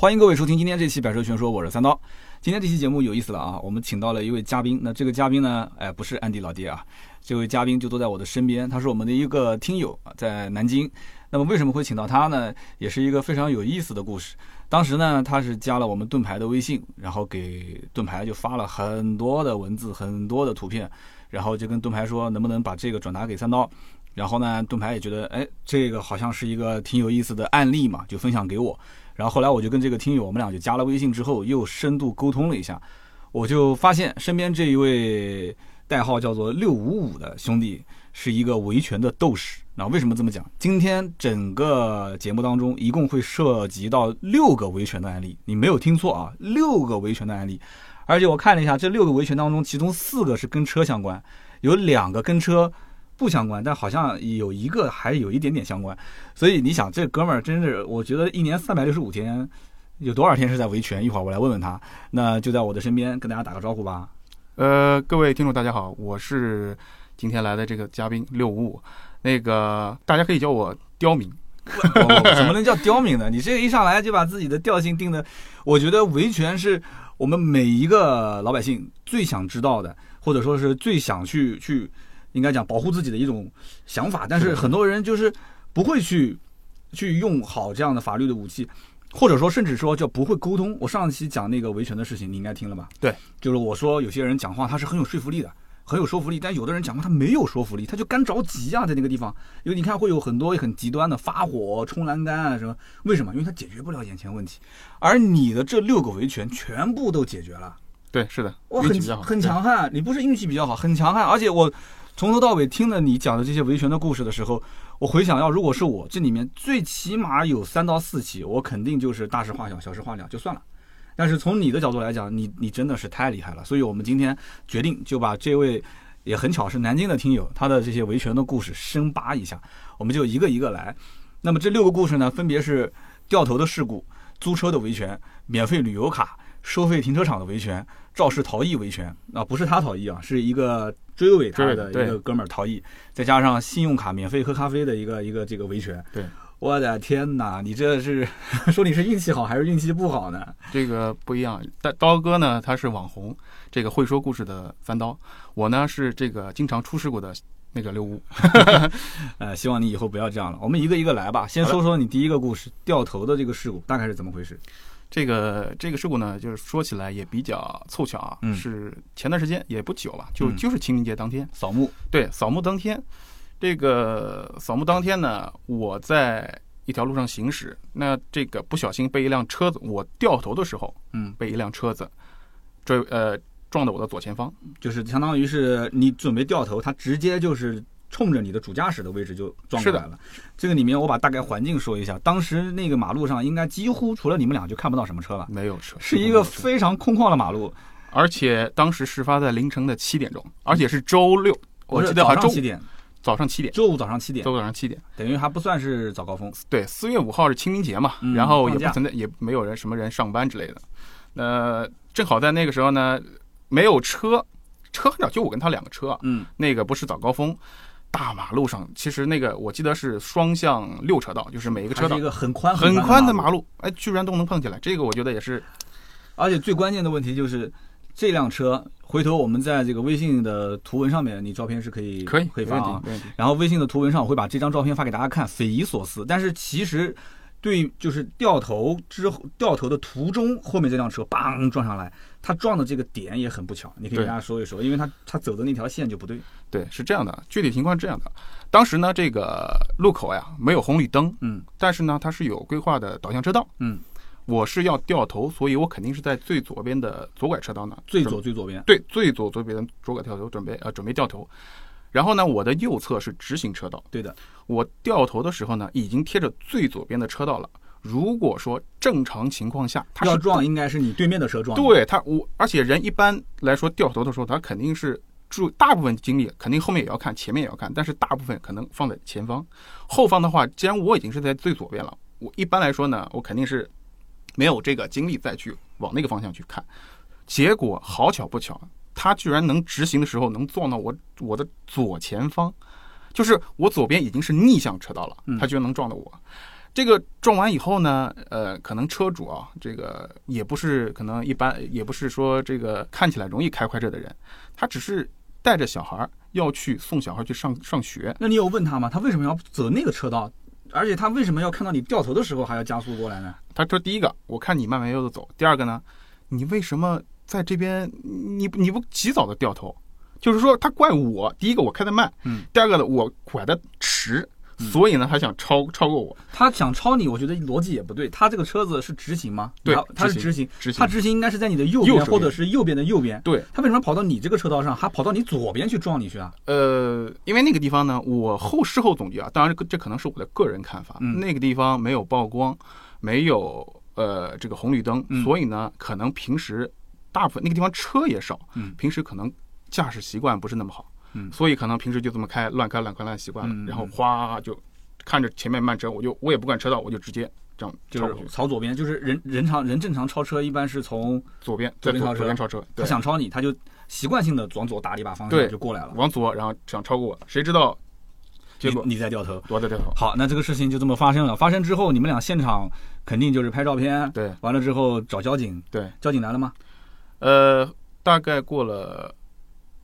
欢迎各位收听今天这期《百车全说》，我是三刀。今天这期节目有意思了啊，我们请到了一位嘉宾。那这个嘉宾呢，哎，不是安迪老爹啊，这位嘉宾就坐在我的身边，他是我们的一个听友啊，在南京。那么为什么会请到他呢？也是一个非常有意思的故事。当时呢，他是加了我们盾牌的微信，然后给盾牌就发了很多的文字、很多的图片，然后就跟盾牌说能不能把这个转达给三刀。然后呢，盾牌也觉得，哎，这个好像是一个挺有意思的案例嘛，就分享给我。然后后来我就跟这个听友，我们俩就加了微信之后，又深度沟通了一下，我就发现身边这一位代号叫做六五五的兄弟是一个维权的斗士。那为什么这么讲？今天整个节目当中一共会涉及到六个维权的案例，你没有听错啊，六个维权的案例。而且我看了一下，这六个维权当中，其中四个是跟车相关，有两个跟车。不相关，但好像有一个还有一点点相关，所以你想，这哥们儿真是，我觉得一年三百六十五天，有多少天是在维权？一会儿我来问问他。那就在我的身边，跟大家打个招呼吧。呃，各位听众，大家好，我是今天来的这个嘉宾六五五，那个大家可以叫我刁民。怎么能叫刁民呢？你这个一上来就把自己的调性定的，我觉得维权是我们每一个老百姓最想知道的，或者说是最想去去。应该讲保护自己的一种想法，但是很多人就是不会去去用好这样的法律的武器，或者说甚至说叫不会沟通。我上期讲那个维权的事情，你应该听了吧？对，就是我说有些人讲话他是很有说服力的，很有说服力，但有的人讲话他没有说服力，他就干着急啊，在那个地方，因为你看会有很多很极端的发火、冲栏杆啊什么，为什么？因为他解决不了眼前问题，而你的这六个维权全部都解决了。对，是的，我很很强悍，你不是运气比较好，很强悍，而且我。从头到尾听了你讲的这些维权的故事的时候，我回想要如果是我，这里面最起码有三到四起，我肯定就是大事化小，小事化了就算了。但是从你的角度来讲，你你真的是太厉害了，所以我们今天决定就把这位也很巧是南京的听友他的这些维权的故事深扒一下，我们就一个一个来。那么这六个故事呢，分别是掉头的事故、租车的维权、免费旅游卡、收费停车场的维权、肇事逃逸维权啊，不是他逃逸啊，是一个。追尾他的一个哥们儿逃逸，再加上信用卡免费喝咖啡的一个一个这个维权。对，我的天哪，你这是说你是运气好还是运气不好呢？这个不一样。但刀哥呢，他是网红，这个会说故事的三刀。我呢是这个经常出事故的那个六五。呃，希望你以后不要这样了。我们一个一个来吧。先说说你第一个故事，掉头的这个事故大概是怎么回事？这个这个事故呢，就是说起来也比较凑巧啊，是前段时间也不久吧，就就是清明节当天。扫墓。对，扫墓当天，这个扫墓当天呢，我在一条路上行驶，那这个不小心被一辆车子，我掉头的时候，嗯，被一辆车子追呃撞到我的左前方，就是相当于是你准备掉头，他直接就是。冲着你的主驾驶的位置就撞过来了。这个里面我把大概环境说一下。当时那个马路上应该几乎除了你们俩就看不到什么车了，没有车，是一个非常空旷的马路。而且当时事发在凌晨的七点钟，而且是周六，我记得早上七点，早上七点，周五早上七点，周五早上七点，等于还不算是早高峰。对，四月五号是清明节嘛，然后也不存在，也没有人什么人上班之类的。那正好在那个时候呢，没有车，车很少，就我跟他两个车。嗯，那个不是早高峰。大马路上，其实那个我记得是双向六车道，就是每一个车道一个很宽很宽的马路，哎，居然都能碰起来，这个我觉得也是。而且最关键的问题就是，这辆车回头我们在这个微信的图文上面，你照片是可以可以可以发啊。然后微信的图文上我会把这张照片发给大家看，匪夷所思。但是其实。对，就是掉头之后，掉头的途中，后面这辆车嘣撞上来，他撞的这个点也很不巧，你可以跟大家说一说，因为他他走的那条线就不对。对，是这样的，具体情况是这样的，当时呢，这个路口呀没有红绿灯，嗯，但是呢，它是有规划的导向车道，嗯，我是要掉头，所以我肯定是在最左边的左拐车道呢，最左最左边，对，最左左边的左拐掉头，准备呃准备掉头。然后呢，我的右侧是直行车道。对的，我掉头的时候呢，已经贴着最左边的车道了。如果说正常情况下，他要撞，应该是你对面的车撞。对他，我而且人一般来说掉头的时候，他肯定是注大部分精力，肯定后面也要看，前面也要看，但是大部分可能放在前方。后方的话，既然我已经是在最左边了，我一般来说呢，我肯定是没有这个精力再去往那个方向去看。结果好巧不巧。他居然能直行的时候能撞到我我的左前方，就是我左边已经是逆向车道了，他居然能撞到我。这个撞完以后呢，呃，可能车主啊，这个也不是可能一般，也不是说这个看起来容易开快车的人，他只是带着小孩儿要去送小孩去上上学。那你有问他吗？他为什么要走那个车道？而且他为什么要看到你掉头的时候还要加速过来呢？他说：“第一个，我看你慢慢悠悠走；第二个呢，你为什么在这边你你不及早的掉头？就是说他怪我，第一个我开的慢，嗯，第二个呢我拐的迟，所以呢他想超超过我。他想超你，我觉得逻辑也不对。他这个车子是直行吗？对他他是直直行，直行他直行应该是在你的右边，或者是右边的右边。对，他为什么跑到你这个车道上，还跑到你左边去撞你去啊？呃，因为那个地方呢，我后事后总结啊，当然这这可能是我的个人看法，嗯那个地方没有曝光，没有呃这个红绿灯，嗯所以呢，可能平时大部分那个地方车也少，嗯平时可能驾驶习惯不是那么好，嗯所以可能平时就这么开，乱开乱开乱习惯了，然后哗就看着前面慢车，我就我也不管车道，我就直接这样就是朝左边，就是人人常人正常超车一般是从左边在左左边超车左边超车，他，想超你，他就习惯性的往左打了一把方向对就过来了，往左，然后想超过我，谁知道结果你你再掉头。我在掉头，好，那这个事情就这么发生了。发生之后，你们俩现场肯定就是拍照片，对完了之后找交警，对。交警来了吗？呃，大概过了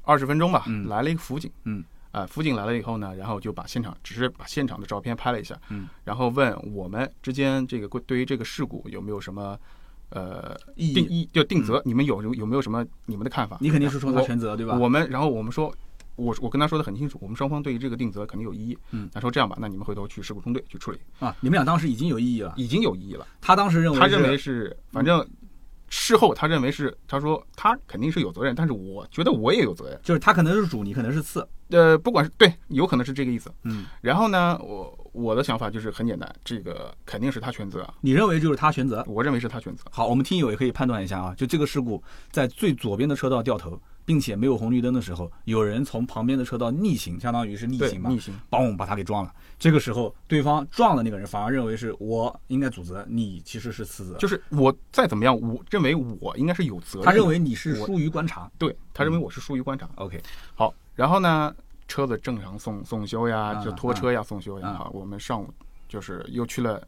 二十分钟吧，嗯来了一个辅警，嗯，啊、辅警来了以后呢，然后就把现场，只是把现场的照片拍了一下，嗯，然后问我们之间这个对于这个事故有没有什么呃定义就定责，你们有有没有什么你们的看法？你肯定是说他全责对吧？我们然后我们说。我我跟他说的很清楚，我们双方对于这个定责肯定有异议。嗯他说这样吧，那你们回头去事故中队去处理，啊，你们俩当时已经有异议了。已经有异议了。他当时认为他认为是，反正事后他认为是，他说他肯定是有责任，但是我觉得我也有责任。就是他可能是主，你可能是次。呃，不管是对，有可能是这个意思。嗯，然后呢，我我的想法就是很简单，这个肯定是他全责，啊你认为就是他全责。我认为是他全责。好，我们听友也可以判断一下啊，就这个事故在最左边的车道掉头，并且没有红绿灯的时候，有人从旁边的车道逆行，相当于是逆行，嘛，逆行，嘣把他给撞了。这个时候，对方撞了那个人，反而认为是我应该主责，你其实是次责。就是我再怎么样，我认为我应该是有责任。他认为你是疏于观察。对他认为我是疏于观察。OK，好，然后呢，车子正常送送修呀，啊就拖车呀，送修呀。我们上午就是又去了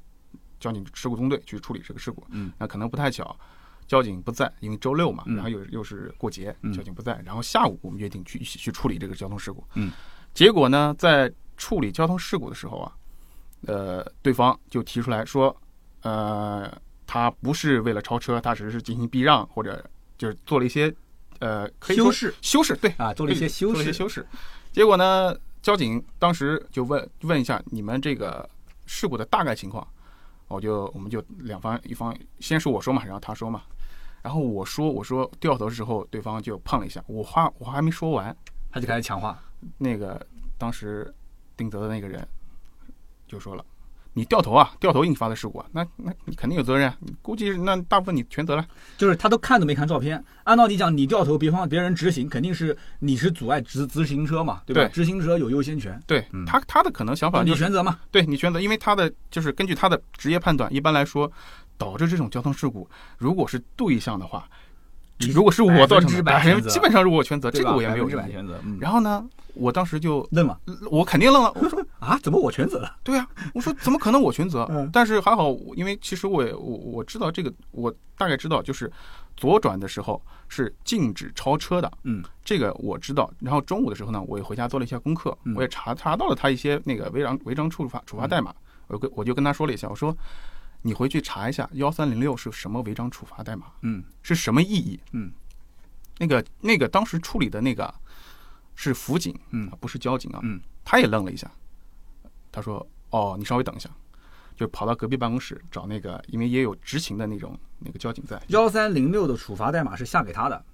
交警事故中队去处理这个事故。嗯，那可能不太巧，交警不在，因为周六嘛，嗯然后又又是过节嗯，交警不在。然后下午我们约定去一起去处理这个交通事故。嗯，结果呢，在处理交通事故的时候啊，呃，对方就提出来说，呃，他不是为了超车，他只是进行避让或者就是做了一些呃可以说修饰修饰，对，啊，做了一些修饰。修饰。结果呢，交警当时就问问一下你们这个事故的大概情况，我就我们就两方一方先是我说嘛，然后他说嘛，然后我说我说掉头的时候，对方就碰了一下，我话我还没说完，他就开始抢话。那个当时定责的那个人就说了。你掉头啊，掉头引发的事故啊，那那你肯定有责任啊，你估计那大部分你全责了。就是他都看都没看照片。按道理讲，你掉头，别方别人直行，肯定是你是阻碍直直行车嘛，对吧？对直行车有优先权，对嗯他他的可能想法就是你全责嘛。对你全责，因为他的就是根据他的职业判断，一般来说，导致这种交通事故，如果是对象的话，如果是我造成的，100%百分基本上是我全责，这个我也没有全责。嗯，然后呢，我当时就愣了我肯定愣了，我说 啊？怎么我全责了？对呀、我说怎么可能我全责？嗯但是还好，因为其实我也我我知道这个，我大概知道就是左转的时候是禁止超车的，嗯，这个我知道。然后中午的时候呢，我也回家做了一下功课，嗯我也查查到了他一些那个违章违章处罚处罚代码，我跟我就跟他说了一下，我说你回去查一下幺三零六是什么违章处罚代码，嗯是什么意义？嗯，那个那个当时处理的那个是辅警，嗯不是交警啊，嗯，他也愣了一下，他说：“哦，你稍微等一下。”就跑到隔壁办公室找那个，因为也有执勤的那种那个交警在，幺三零六的处罚代码是下给他的，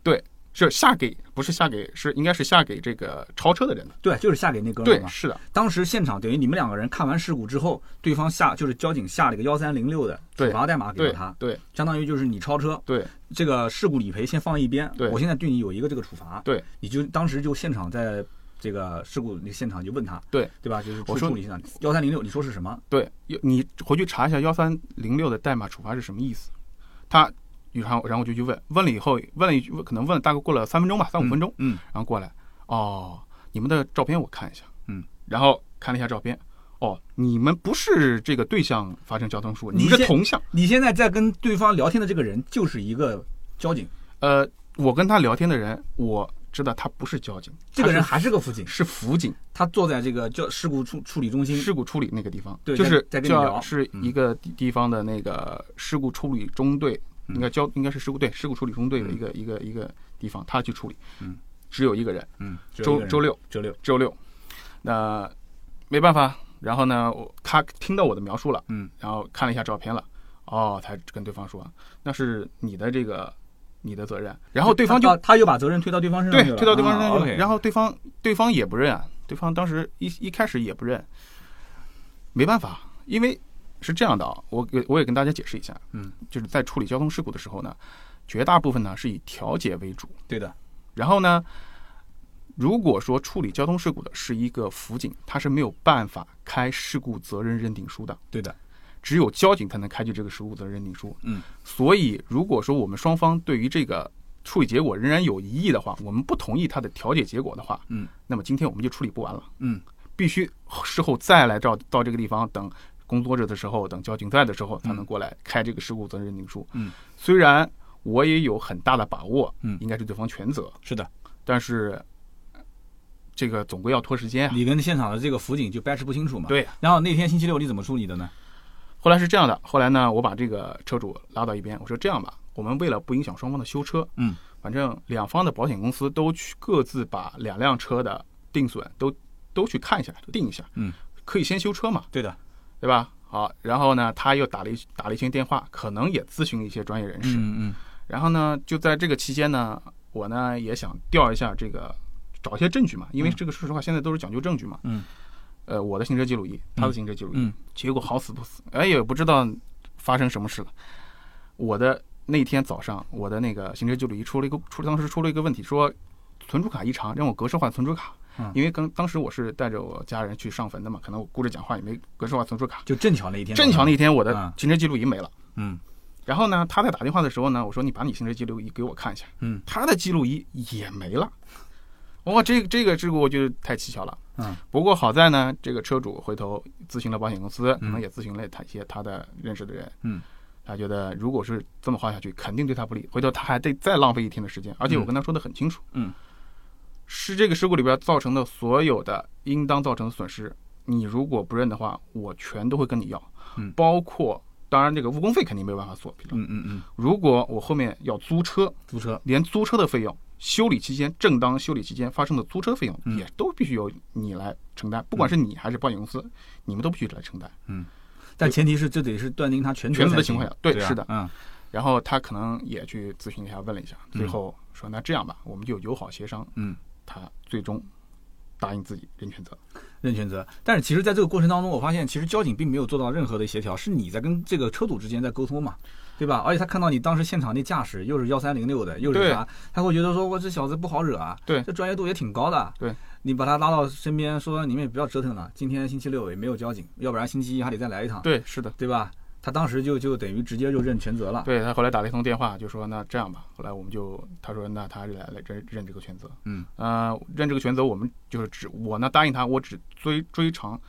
是下给不是下给是应该是下给这个超车的人的，对，就是下给那哥们儿对，嘛。是的，当时现场等于你们两个人看完事故之后，对方下就是交警下了一个幺三零六的处罚代码给了他，对相当于就是你超车，对这个事故理赔先放一边，对我现在对你有一个这个处罚，对，你就当时就现场在这个事故那个现场就问他，对对吧？就是我说处理现场幺三零六，你说是什么？对，你回去查一下幺三零六的代码处罚是什么意思。他，然后然后我就去问，问了以后问了一句，可能问了大概过了三分钟吧，三五分钟，嗯，然后过来，哦，你们的照片我看一下，嗯，然后看了一下照片，哦，你们不是这个对象发生交通事故，你你们是同向。你现在在跟对方聊天的这个人就是一个交警，呃，我跟他聊天的人，我知道他不是交警，这个人还是个辅警，是是辅警，他坐在这个叫事故处处理中心，事故处理那个地方，对就是在在跟你聊叫是一个地地方的那个事故处理中队，应该交应该是事故队事故处理中队的一个一个一个地方，他去处理，嗯，只有一个人，嗯，周周六周六，周六，那没办法，然后呢，我他听到我的描述了，嗯，然后看了一下照片了，哦，才跟对方说那是你的这个你的责任，然后对方就他他又把责任推到对方身上，对推到对方身上然后对方对方也不认啊，对方当时一一开始也不认，没办法，因为是这样的啊，我给我也跟大家解释一下，嗯，就是在处理交通事故的时候呢，绝大部分呢是以调解为主，对的，然后呢，如果说处理交通事故的是一个辅警，他是没有办法开事故责任认定书的，对的，只有交警才能开具这个事故责任认定书。嗯，所以如果说我们双方对于这个处理结果仍然有疑义的话，我们不同意他的调解结果的话，嗯，那么今天我们就处理不完了，嗯，必须事后再来到到这个地方等。工作着的时候，等交警在的时候，才能过来开这个事故责任认定书。嗯，虽然我也有很大的把握，嗯应该是对方全责，是的，但是呃这个总归要拖时间啊。你跟现场的这个辅警就掰扯不清楚嘛。。对，然后那天星期六你怎么处理的呢？后来是这样的，后来呢，我把这个车主拉到一边，我说这样吧，我们为了不影响双方的修车，嗯，反正两方的保险公司都去各自把两辆车的定损都都去看一下，定一下，嗯，可以先修车嘛，对的，对吧？好，然后呢，他又打了一打了一圈电话，可能也咨询一些专业人士，嗯嗯然后呢，就在这个期间呢，我呢也想调一下这个，找一些证据嘛，因为嗯这个说实话现在都是讲究证据嘛。嗯。呃，我的行车记录仪，他的行车记录仪，嗯结果好死不死，哎也不知道发生什么事了。我的那天早上，我的那个行车记录仪出了一个出当时出了一个问题，说存储卡异常，让我格式化存储卡。嗯因为刚当时我是带着我家人去上坟的嘛，可能我顾着讲话也没格式化存储卡。就正巧那一天。正巧那一天我的嗯行车记录仪没了。嗯然后呢，他在打电话的时候呢，我说你把你行车记录仪给我看一下。嗯他的记录仪也没了。哇，这个这个这个我觉得太蹊跷了。嗯不过好在呢，这个车主回头咨询了保险公司，可嗯能也咨询了他一些他的认识的人。嗯，他觉得如果是这么画下去，肯定对他不利。回头他还得再浪费一天的时间，而且我跟他说的很清楚。嗯，是这个事故里边造成的所有的应当造成的损失，你如果不认的话，我全都会跟你要。嗯包括当然这个误工费肯定没有办法索赔了。嗯嗯嗯，如果我后面要租车，租车。连租车的费用、修理期间、正当修理期间发生的租车费用，嗯也都必须由你来承担，不管是你还是保险公司，你们都必须来承担。嗯但前提是这得是断定他全责全责的情况下对啊是的嗯然后他可能也去咨询一下，问了一下，嗯最后说那这样吧，我们就友好协商。嗯，他最终答应自己认全责。认全责。但是其实在这个过程当中，我发现其实交警并没有做到任何的协调，是你在跟这个车主之间在沟通嘛，对吧？而且他看到你当时现场那驾驶又是幺三零六的，又是对啥，他会觉得说我这小子不好惹啊，对这专业度也挺高的。对，你把他拉到身边说你们也不要折腾了，今天星期六也没有交警，要不然星期一还得再来一趟，对，是的，对吧？他当时就就等于直接就认全责了。对他后来打了一通电话，就说那这样吧，后来我们就他说那他来来认认这个全责。嗯，呃，认这个全责，我们就是只我呢答应他，我只追追偿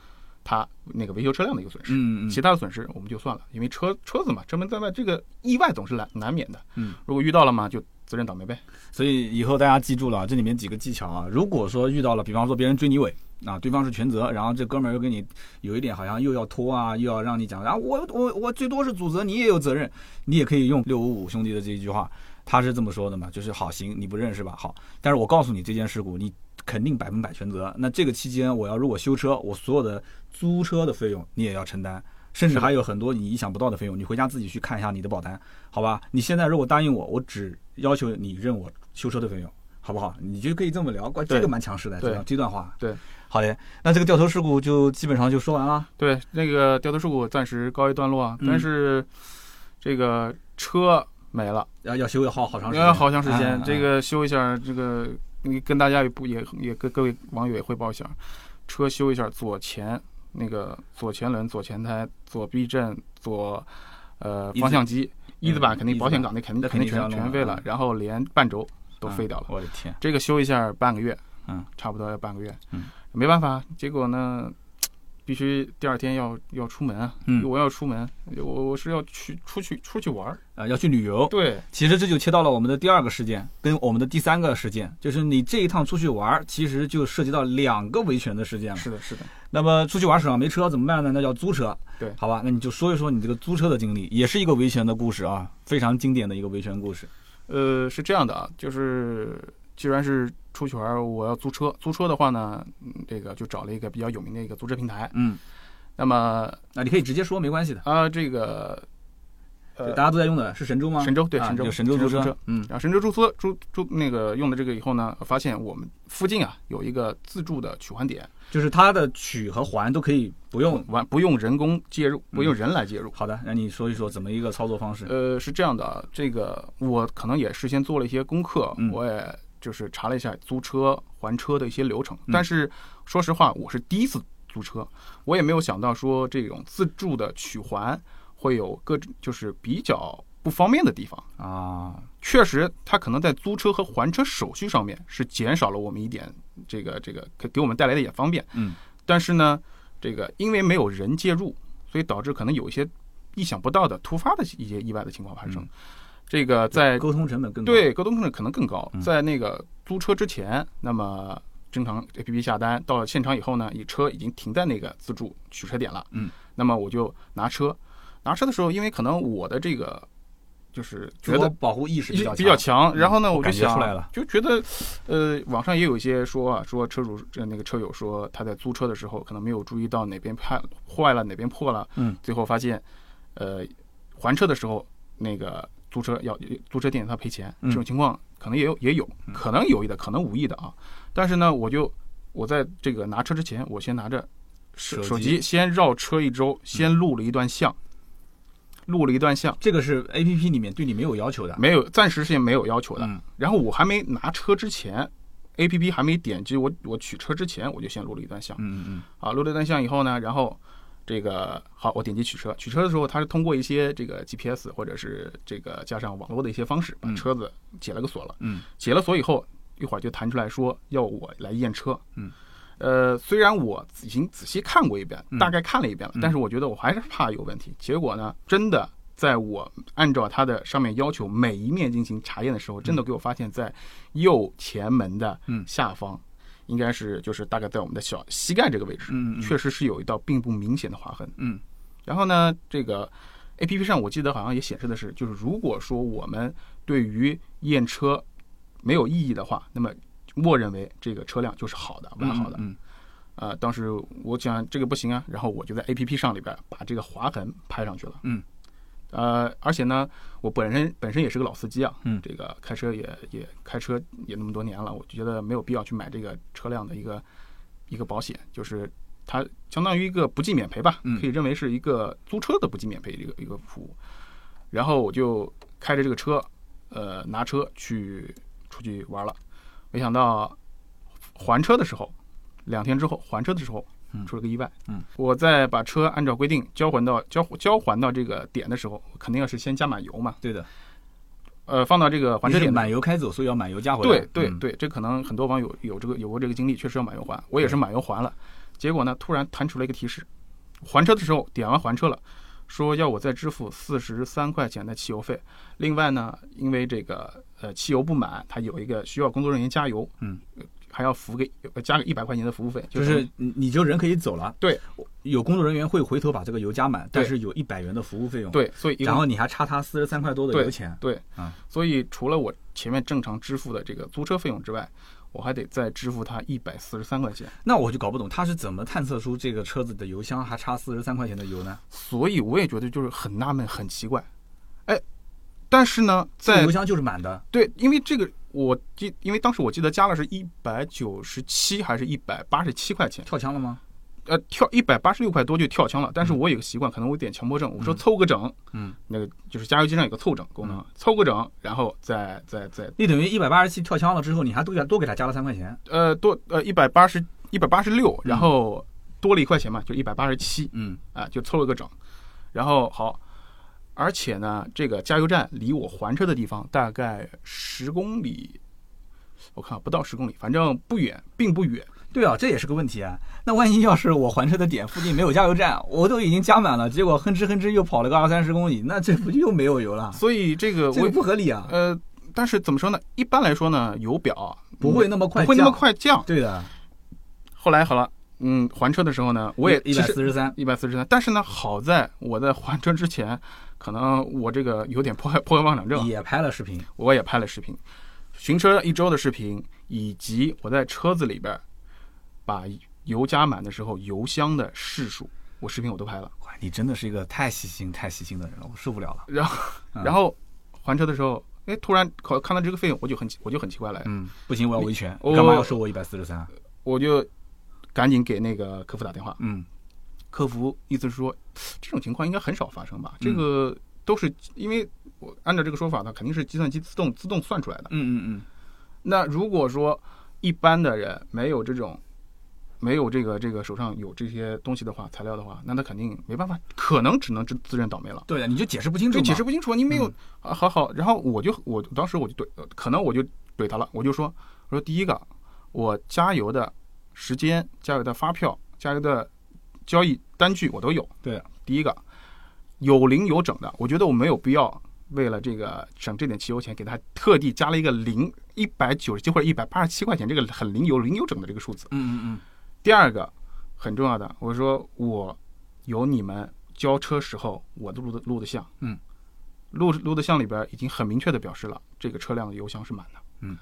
他那个维修车辆的一个损失。嗯嗯其他的损失我们就算了，因为车车子嘛，车门在外，这个意外总是难难免的。嗯，如果遇到了嘛，就自认倒霉呗。所以以后大家记住了，这里面几个技巧啊。如果说遇到了，比方说别人追你尾啊，对方是全责，然后这哥们儿又跟你有一点好像又要拖啊，又要让你讲，然后我我我最多是主责，你也有责任，你也可以用六五五兄弟的这一句话，他是这么说的嘛，就是好行，你不认是吧？好，但是我告诉你这件事故，你肯定百分百全责。那这个期间我要如果修车，我所有的租车的费用你也要承担。甚至还有很多你意想不到的费用，你回家自己去看一下你的保单，好吧？你现在如果答应我，我只要求你认我修车的费用，好不好？你就可以这么聊，关这个蛮强势的，对这这段话。对，好嘞，那这个掉头事故就基本上就说完了。对，那个掉头事故暂时告一段落啊，嗯但是这个车没了，要要修要耗好长时间，要好长时间。哎这个修一下，这个你跟大家也不也也跟各位网友也汇报一下，车修一下左前那个左前轮、左前胎、左避震、左呃方向机、翼子板肯定保险杠那肯定那肯定全全废了嗯，然后连半轴废掉了。我的天，这个修一下半个月，嗯，差不多要半个月，嗯，没办法，结果呢，必须第二天要要出门啊，嗯我要出门，我我是要去出去出去玩儿。啊，要去旅游。对，其实这就切到了我们的第二个事件，跟我们的第三个事件，就是你这一趟出去玩，其实就涉及到两个维权的事件了。是的，是的。那么出去玩手上没车怎么办呢？那叫租车。对好吧，那你就说一说你这个租车的经历，也是一个维权的故事啊，非常经典的一个维权故事。呃，是这样的啊，就是既然是出去玩，我要租车，租车的话呢，嗯，这个就找了一个比较有名的一个租车平台。嗯，那么那你可以直接说，没关系的。啊，这个呃大家都在用的是神州吗？神州对啊神州就神州租车。嗯然后神州租车租租那个用的这个以后呢，发现我们附近啊有一个自助的取还点，就是它的取和还都可以不用。完不用人工介入，不用人来介入。好的，那你说一说怎么一个操作方式？呃，是这样的啊，这个我可能也事先做了一些功课，嗯我也就是查了一下租车还车的一些流程。嗯但是说实话，我是第一次租车，我也没有想到说这种自助的取还会有各种就是比较不方便的地方。啊，确实，它可能在租车和还车手续上面是减少了我们一点这个这个给给我们带来的一点方便。嗯，但是呢，这个因为没有人介入，所以导致可能有一些意想不到的突发的一些意外的情况发生。嗯这个在沟通成本更高。对沟通成本可能更高嗯。在那个租车之前，那么正常 A P P 下单到了现场以后呢，你车已经停在那个自助取车点了。嗯，那么我就拿车，拿车的时候，因为可能我的这个就是觉得保护意识比较比较强。然后呢，我就想出来了就觉得，呃，网上也有一些说啊，说车主这那个车友说他在租车的时候可能没有注意到哪边坏坏了，哪边破了，嗯，最后发现，呃，还车的时候那个租车要租车店他赔钱，嗯这种情况可能也有也有，可能有意的，可能无意的啊。但是呢，我就我在这个拿车之前，我先拿着手手机手机先绕车一周，先录了一段像，录了一段像。这个是 A P P 里面对你没有要求的。没有，暂时是没有要求的。嗯然后我还没拿车之前，A P P 还没点击我我取车之前，我就先录了一段像。嗯嗯啊，录了一段像以后呢，然后这个好，我点击取车。取车的时候，它是通过一些这个 G P S 或者是这个加上网络的一些方式，把嗯车子解了个锁了。嗯解了锁以后，一会儿就弹出来说要我来验车。嗯。呃，虽然我已经仔细看过一遍嗯，大概看了一遍了，嗯但是我觉得我还是怕有问题。结果呢，真的在我按照它的上面要求每一面进行查验的时候，真的给我发现，在右前门的嗯。下方，应该是就是大概在我们的小膝盖这个位置，确实是有一道并不明显的划痕。嗯。然后呢，这个 A P P 上我记得好像也显示的是，就是如果说我们对于验车没有异议的话，那么默认为这个车辆就是好的、完好的。嗯啊、当时我想这个不行啊，然后我就在 A P P 上里边把这个划痕拍上去了。嗯。呃，而且呢，我本身本身也是个老司机啊，嗯这个开车也也开车也那么多年了，我就觉得没有必要去买这个车辆的一个一个保险，就是它相当于一个不计免赔吧，嗯可以认为是一个租车的不计免赔的一个一个服务。然后我就开着这个车，呃，拿车去出去玩了，没想到还车的时候，两天之后还车的时候嗯出了个意外。嗯，我在把车按照规定交还到交交还到这个点的时候，肯定要是先加满油嘛。对的，呃，放到这个还车点满油开走，所以要满油加回来。嗯，对对对，这可能很多网友有这个有过这个经历，确实要满油还，我也是满油还了，结果呢，突然弹出了一个提示，还车的时候点完还车了，说要我再支付四十三块钱的汽油费，另外呢，因为这个呃汽油不满，它有一个需要工作人员加油，嗯呃，还要付给呃加个一百块钱的服务费，就是是你你就人可以走了。对，有工作人员会回头把这个油加满，但是有一百元的服务费用。，对，所以然后你还差他四十三块多的油钱。对啊，所以除了我前面正常支付的这个租车费用之外，我还得再支付他一百四十三块钱。那我就搞不懂他是怎么探测出这个车子的油箱还差四十三块钱的油呢？所以我也觉得就是很纳闷、很奇怪。哎，但是呢，在这个油箱就是满的。对，因为这个我记，因为当时我记得加了是一百九十七还是一百八十七块钱，跳枪了吗？呃，跳一百八十六块多就跳枪了。但是我有个习惯，可能我有点强迫症，我说凑个整，嗯，那个就是加油机上有个凑整功能，凑个整，然后再再再你等于一百八十七跳枪了之后，你还多给他多给他加了三块钱。呃多呃一百八十一百八十六，然后多了一块钱嘛，就一百八十七，嗯啊，就凑了个整。然后好，而且呢，这个加油站离我还车的地方大概十公里，我看不到十公里，反正不远，并不远。对啊，这也是个问题啊。那万一要是我还车的点附近没有加油站，我都已经加满了，结果哼哧哼哧又跑了个二三十公里，那这不就又没有油了？所以这个我这个不合理啊，呃，但是怎么说呢？一般来说呢，油表不会那么快不会那么快降。对的，后来好了，嗯，还车的时候呢，我也一百四十三，一百四十三，但是呢，好在我在还车之前，可能我这个有点破坏破坏妄想症，也拍了视频，我也拍了视频，寻车一周的视频，以及我在车子里边把油加满的时候油箱的试数，我视频我都拍了。哇，你真的是一个太细心、太细心的人了，我受不了了。然后，嗯然后还车的时候，哎，突然考看到这个费用，我就很奇我就很奇怪了，嗯，不行，我要维权，干嘛要收我一百四十三？我就赶紧给那个客服打电话，嗯，客服意思是说，这种情况应该很少发生吧？嗯这个都是因为我按照这个说法呢，肯定是计算机自动自动算出来的。嗯嗯嗯，那如果说一般的人没有这种，没有这个这个手上有这些东西的话，材料的话，那他肯定没办法，可能只能自自认倒霉了。对的，你就解释不清楚就，解释不清楚，你没有嗯啊，好好，然后我就我当时我就怼，呃可能我就怼他了，我就说，我说第一个，我加油的时间、加油的发票、加油的交易单据我都有。对，第一个有零有整的，我觉得我没有必要为了这个省这点汽油钱，给他特地加了一个零一百九十七或者一百八十七块钱这个很零有零有整的这个数字。嗯嗯嗯第二个很重要的，我说我有你们交车时候我的录的录的像，嗯，录录的像里边已经很明确的表示了这个车辆的油箱是满的。嗯，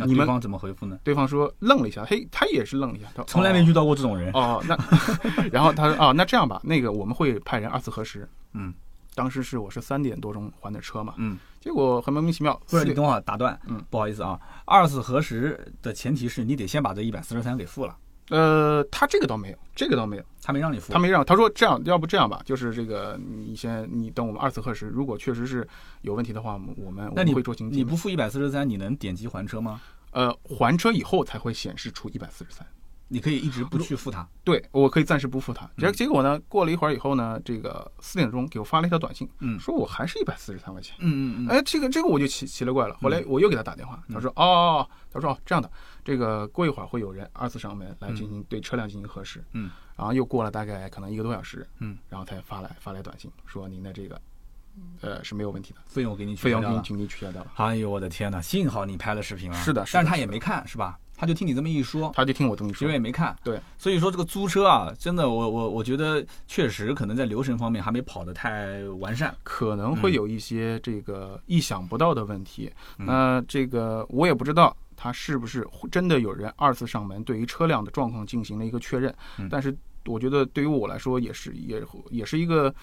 那你们对方怎么回复呢？对方说愣了一下，嘿，他也是愣了一下，他从来没遇到过这种人。哦，那 然后他说哦，那这样吧，那个我们会派人二次核实。嗯，当时是我是三点多钟还的车嘛，嗯，结果很莫名其妙，不是，四点你等会儿打断，嗯，不好意思啊，二次核实的前提是你得先把这一百四十三给付了，呃，他这个倒没有，这个倒没有，他没让你付，他没让，他说这样，要不这样吧，就是这个你先你等我们二次核实，如果确实是有问题的话，我们我们那你会酌情你不付一百四十三，你能点击还车吗？呃还车以后才会显示出一百四十三。你可以一直不去付他。对，我可以暂时不付他。结嗯结果呢，过了一会儿以后呢，这个四点钟给我发了一条短信，嗯说我还是一百四十三块钱。嗯嗯嗯，哎，这个这个我就奇奇了怪了。后来我又给他打电话，嗯他说哦，他说哦这样的，这个过一会儿会有人二次上门来进行对车辆进行核实。嗯，然后又过了大概可能一个多小时，嗯，然后才发来发来短信说您的这个呃是没有问题的，费用给你取费消掉了。用给你取消掉了。哎呦我的天呐，幸好你拍了视频了。是的但是他也没看是吧？他就听你这么一说，他就听我这么一说因为也，没看。对，所以说这个租车啊，真的我我我觉得确实可能在流程方面还没跑得太完善。可能会有一些这个意想不到的问题。嗯那这个我也不知道他是不是真的有人二次上门对于车辆的状况进行了一个确认，嗯但是我觉得对于我来说也是也也是一个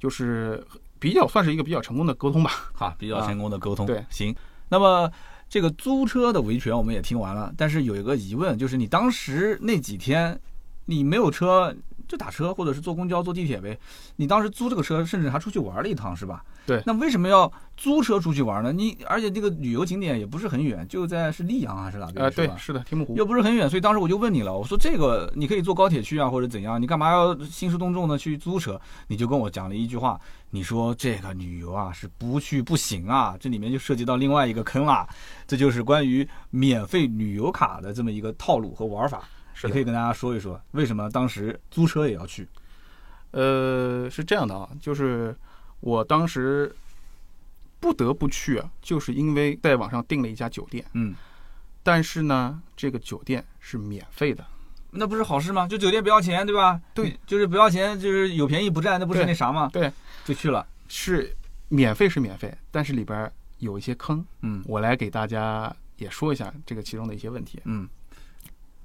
就是比较算是一个比较成功的沟通吧。哈，比较成功的沟通。啊对行。那么这个租车的维权我们也听完了，但是有一个疑问，就是你当时那几天你没有车就打车或者是坐公交、坐地铁呗。你当时租这个车，甚至还出去玩了一趟，是吧？对那为什么要租车出去玩呢？你而且这个旅游景点也不是很远，就在是溧阳还是哪边？呃，是吧，对是的，天目湖又不是很远，所以当时我就问你了，我说这个你可以坐高铁去啊，或者怎样，你干嘛要兴师动众的去租车？你就跟我讲了一句话，你说这个旅游啊是不去不行啊，这里面就涉及到另外一个坑啦，这就是关于免费旅游卡的这么一个套路和玩法。是你可以跟大家说一说，为什么当时租车也要去？呃，是这样的啊，就是我当时不得不去啊，就是因为在网上订了一家酒店，嗯，但是呢，这个酒店是免费的。那不是好事吗？就酒店不要钱，对吧？对，就是不要钱，就是有便宜不占，那不是那啥吗？对，就去了。是免费是免费，但是里边有一些坑，嗯我来给大家也说一下这个其中的一些问题。嗯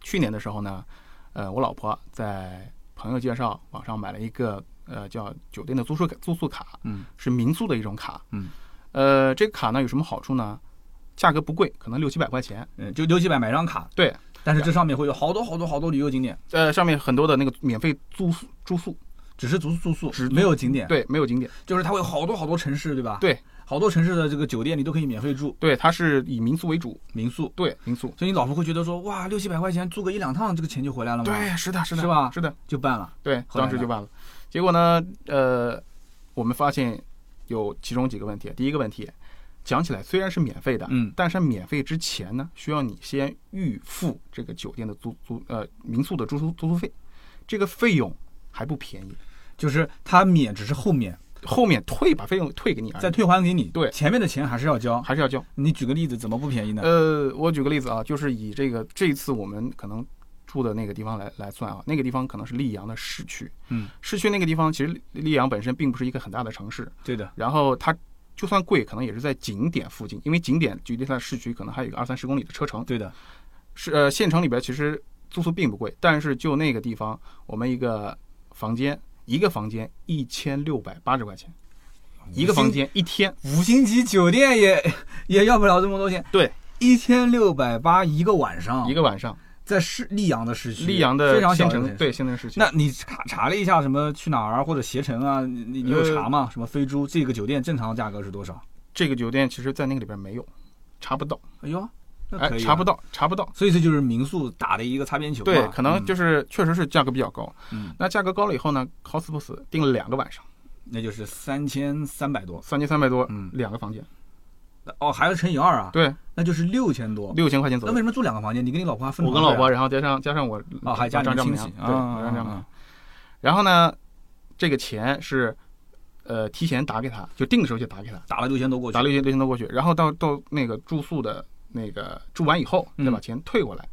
去年的时候呢，呃，我老婆在朋友介绍网上买了一个呃叫酒店的住宿卡住宿卡，嗯是民宿的一种卡。嗯，呃，这个卡呢有什么好处呢？价格不贵，可能六七百块钱。嗯，就六七百买张卡，对，但是这上面会有好多好多好多旅游景点，呃，上面很多的那个免费住宿住宿，只是住住宿，只没有景点。，对，没有景点。就是它会有好多好多城市，对吧？对，好多城市的这个酒店你都可以免费住对，它是以民宿为主。民宿，对，民宿。所以你老婆会觉得说，哇，六七百块钱住个一两趟，这个钱就回来了吗？，对，是的，是的，是吧是的，就办了。对，当时就办了。结果呢，呃，我们发现有其中几个问题。第一个问题，讲起来虽然是免费的，嗯但是免费之前呢，需要你先预付这个酒店的租租呃民宿的住宿住宿费，这个费用还不便宜，就是它免只是后面后面退把费用退给你再退还给你，对前面的钱还是要交。还是要交。你举个例子，怎么不便宜呢？呃，我举个例子啊，就是以这个这一次我们可能住的那个地方来来算啊，那个地方可能是溧阳的市区，嗯，市区那个地方其实溧阳本身并不是一个很大的城市，对的，然后它就算贵，可能也是在景点附近，因为景点距离它的市区可能还有一个二三十公里的车程。对的，是呃，县城里边其实住宿并不贵，但是就那个地方，我们一个房间一个房间一千六百八十块钱，一个房间一天，五星级酒店也也要不了这么多钱，对，一千六百八一个晚上，一个晚上，在市溧阳的市区，溧阳的非常县城对县城市区。那你查查了一下什么去哪儿啊或者携程啊？你你你有呃查吗？什么飞猪这个酒店正常价格是多少？这个酒店其实在那个里边没有，查不到，哎呦，那哎查不。到，查不到。所以这就是民宿打的一个擦边球。对，可能就是确实是价格比较高。嗯，那价格高了以后呢，Hospus 订了两个晚上，那就是三千三百多。三千三百多，嗯两个房间，哦，还要乘以二啊？，对，那就是六千多。六千块钱左右那为。什么住两个房间？你跟你老婆还分、我跟老婆，，然后加上加上我哦，还加你张丈母娘，对，丈母娘啊。然后呢，这个钱是呃提前打给他，就定的时候就打给他，打了六千多过去。打六千六千多过去，然后到到那个住宿的那个住完以后嗯再把钱退过来。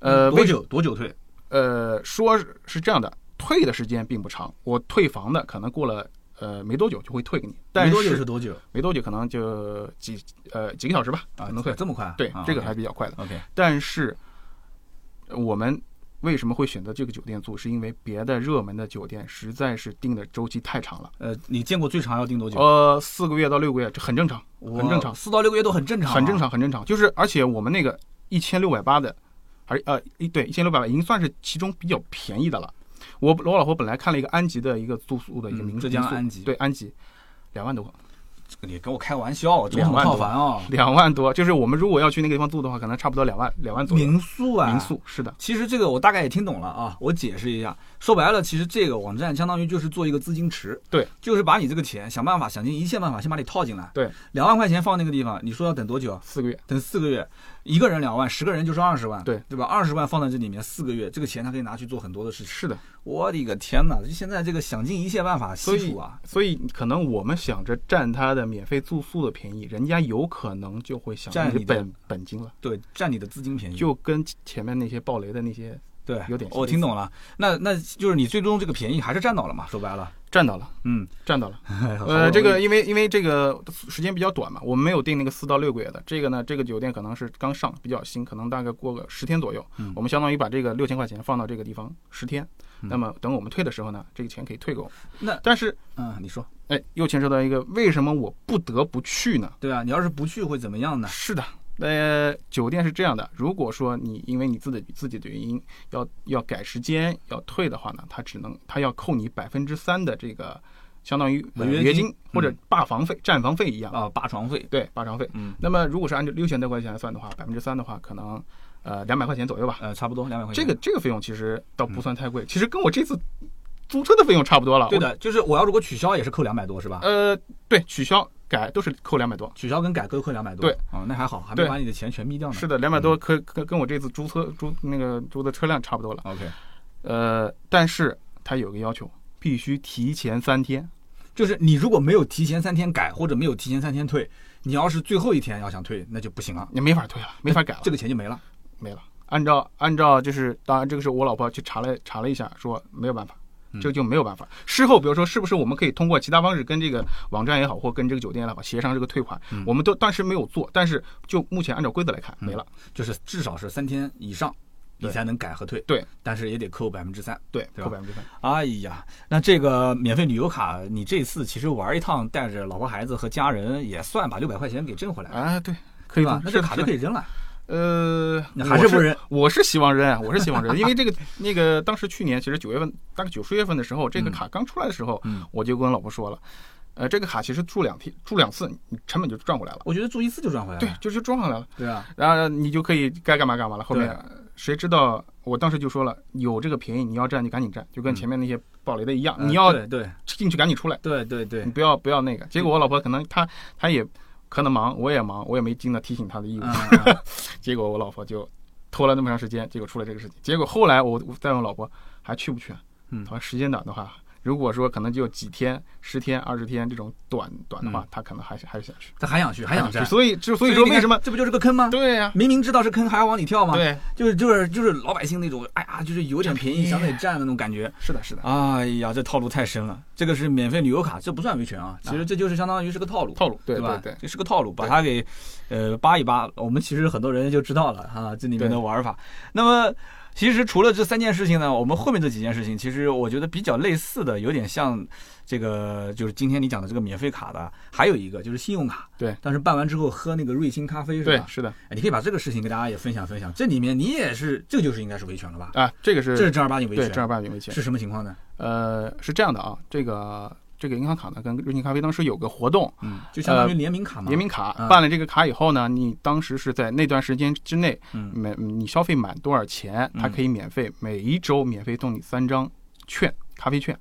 呃，多久？多久退？呃，说是是这样的，退的时间并不长，我退房的可能过了呃没多久就会退给你，但没多久是是多久没多久可能就几呃几个小时吧，啊？能退。这么快啊？对，啊这个还比较快的。OK。但是呃我们为什么会选择这个酒店住？是因为别的热门的酒店实在是订的周期太长了，呃，你见过最长要订多久？呃，四个月到六个月，这很正常，很正常，四到六个月都很正常啊，很正常，很正常。就是而且我们那个一千六百八的，还呃一对一千六百八已经算是其中比较便宜的了。我我老婆本来看了一个安吉的一个住宿的一个民宿，嗯浙江安吉对安吉，两万多，这个你跟我开玩笑，这么两万多套房 啊？两万多，就是我们如果要去那个地方住的话，可能差不多两万两万左右。民宿啊，民宿是的，其实这个我大概也听懂了啊，我解释一下。说白了，其实这个网站相当于就是做一个资金池，对，就是把你这个钱想办法想尽一切办法先把你套进来。对，两万块钱放那个地方，你说要等多久？四个月。等四个月，一个人两万，十个人就是二十万，对对吧？二十万放在这里面，四个月，这个钱他可以拿去做很多的事情。是的，我的个天哪！现在这个想尽一切办法吸储啊，所以可能我们想着占他的免费住宿的便宜，人家有可能就会想占你的本本金了，对，占你的资金便宜。就跟前面那些暴雷的那些对，有点我听懂了。那那就是你最终这个便宜还是占到了嘛？说白了，占到了，嗯，占到了。呃，这个因为因为这个时间比较短嘛，我们没有订那个四到六个月的。这个呢，这个酒店可能是刚上，比较新，可能大概过个十天左右。嗯我们相当于把这个六千块钱放到这个地方十天，嗯那么等我们退的时候呢，这个钱可以退给我们。那但是，嗯，你说哎，又牵涉到一个为什么我不得不去呢？对啊，你要是不去会怎么样呢？是的，呃，酒店是这样的，如果说你因为你自己自己的原因要要改时间要退的话呢，他只能他要扣你百分之三的这个相当于呃违约金约金或者霸房费、占房费一样。啊，霸床费，对，霸床费。嗯，那么如果是按照六千多块钱来算的话，百分之三的话，可能呃两百块钱左右吧。呃，差不多两百块钱。这个这个费用其实倒不算太贵，其实跟我这次租车的费用差不多了。对的，就是我要如果取消也是扣两百多是吧？呃，对，取消改都是扣两百多。取消跟改各扣两百多。对，哦，那还好，还没把你的钱全眯掉呢。是的，两百多可跟跟我这次租车租那个租的车辆差不多了。OK，呃，但是它有个要求，必须提前三天。就是你如果没有提前三天改，或者没有提前三天退，你要是最后一天要想退，那就不行了，你没法退了，没法改了，这个钱就没了。没了。按照按照就是，当然这个是我老婆去查了查了一下，说没有办法，嗯这就没有办法。事后比如说，是不是我们可以通过其他方式跟这个网站也好，或跟这个酒店也好协商这个退款？嗯我们都当时没有做，但是就目前按照规则来看，没了。就是至少是三天以上，你才能改和退。对，但是也得扣百分之三。对，扣百分之三。哎呀，那这个免费旅游卡，你这次其实玩一趟，带着老婆孩子和家人也算把六百块钱给挣回来了，啊，对，可以吧？那这卡就可。以扔了。呃，你还是不扔？我是希望扔啊，我是希望扔，因为这个那个当时去年其实九月份，大概九十月份的时候，这个卡刚出来的时候，嗯，我就跟老婆说了，呃，这个卡其实住两天，住两次，你成本就赚回来了。我觉得住一次就赚回来了。对，就是赚回来了，对啊，然后你就可以该干嘛干嘛了。后面谁知道？我当时就说了，有这个便宜你要占就赶紧占，就跟嗯前面那些暴雷的一样，呃你要对对进去赶紧出来，对对对你，不要不要那个。结果我老婆可能她她也可能忙，我也忙，我也没尽到提醒他的义务。嗯 结果我老婆就拖了那么长时间，结果出了这个事情。结果后来我我再问老婆还去不去啊？嗯她说时间短的话，如果说可能就几天、十天、二十天这种短短的话他，可能还是还是想去，他还想去，还想去。所以就所以说为什么？这不就是个坑吗？对呀、明明知道是坑，还要往里跳吗？，对，就是就是就是老百姓那种，哎呀，就是有点便宜想得占的那种感觉。是的，是的，哎呀，这套路太深了。这个是免费旅游卡，这不算维权啊，其实这就是相当于是个套路。套路，对吧？对对，这是个套路，把它给呃扒一扒，我们其实很多人就知道了哈，这里面的玩法。那么，其实除了这三件事情呢，我们后面这几件事情，其实我觉得比较类似的，有点像这个，就是今天你讲的这个免费卡的，还有一个就是信用卡。对，但是办完之后喝那个瑞幸咖啡是吧？对是的哎，你可以把这个事情给大家也分享分享。这里面你也是，这个就是应该是维权了吧？啊，这个是这是正儿八经维对权，正儿八经维权。是什么情况呢？呃，是这样的啊，这个这个银行卡呢，跟瑞幸咖啡当时有个活动，嗯，就相当于联名卡嘛。联名卡嗯办了这个卡以后呢，你当时是在那段时间之内，嗯每你消费满多少钱，它嗯可以免费每一周免费送你三张券，咖啡券，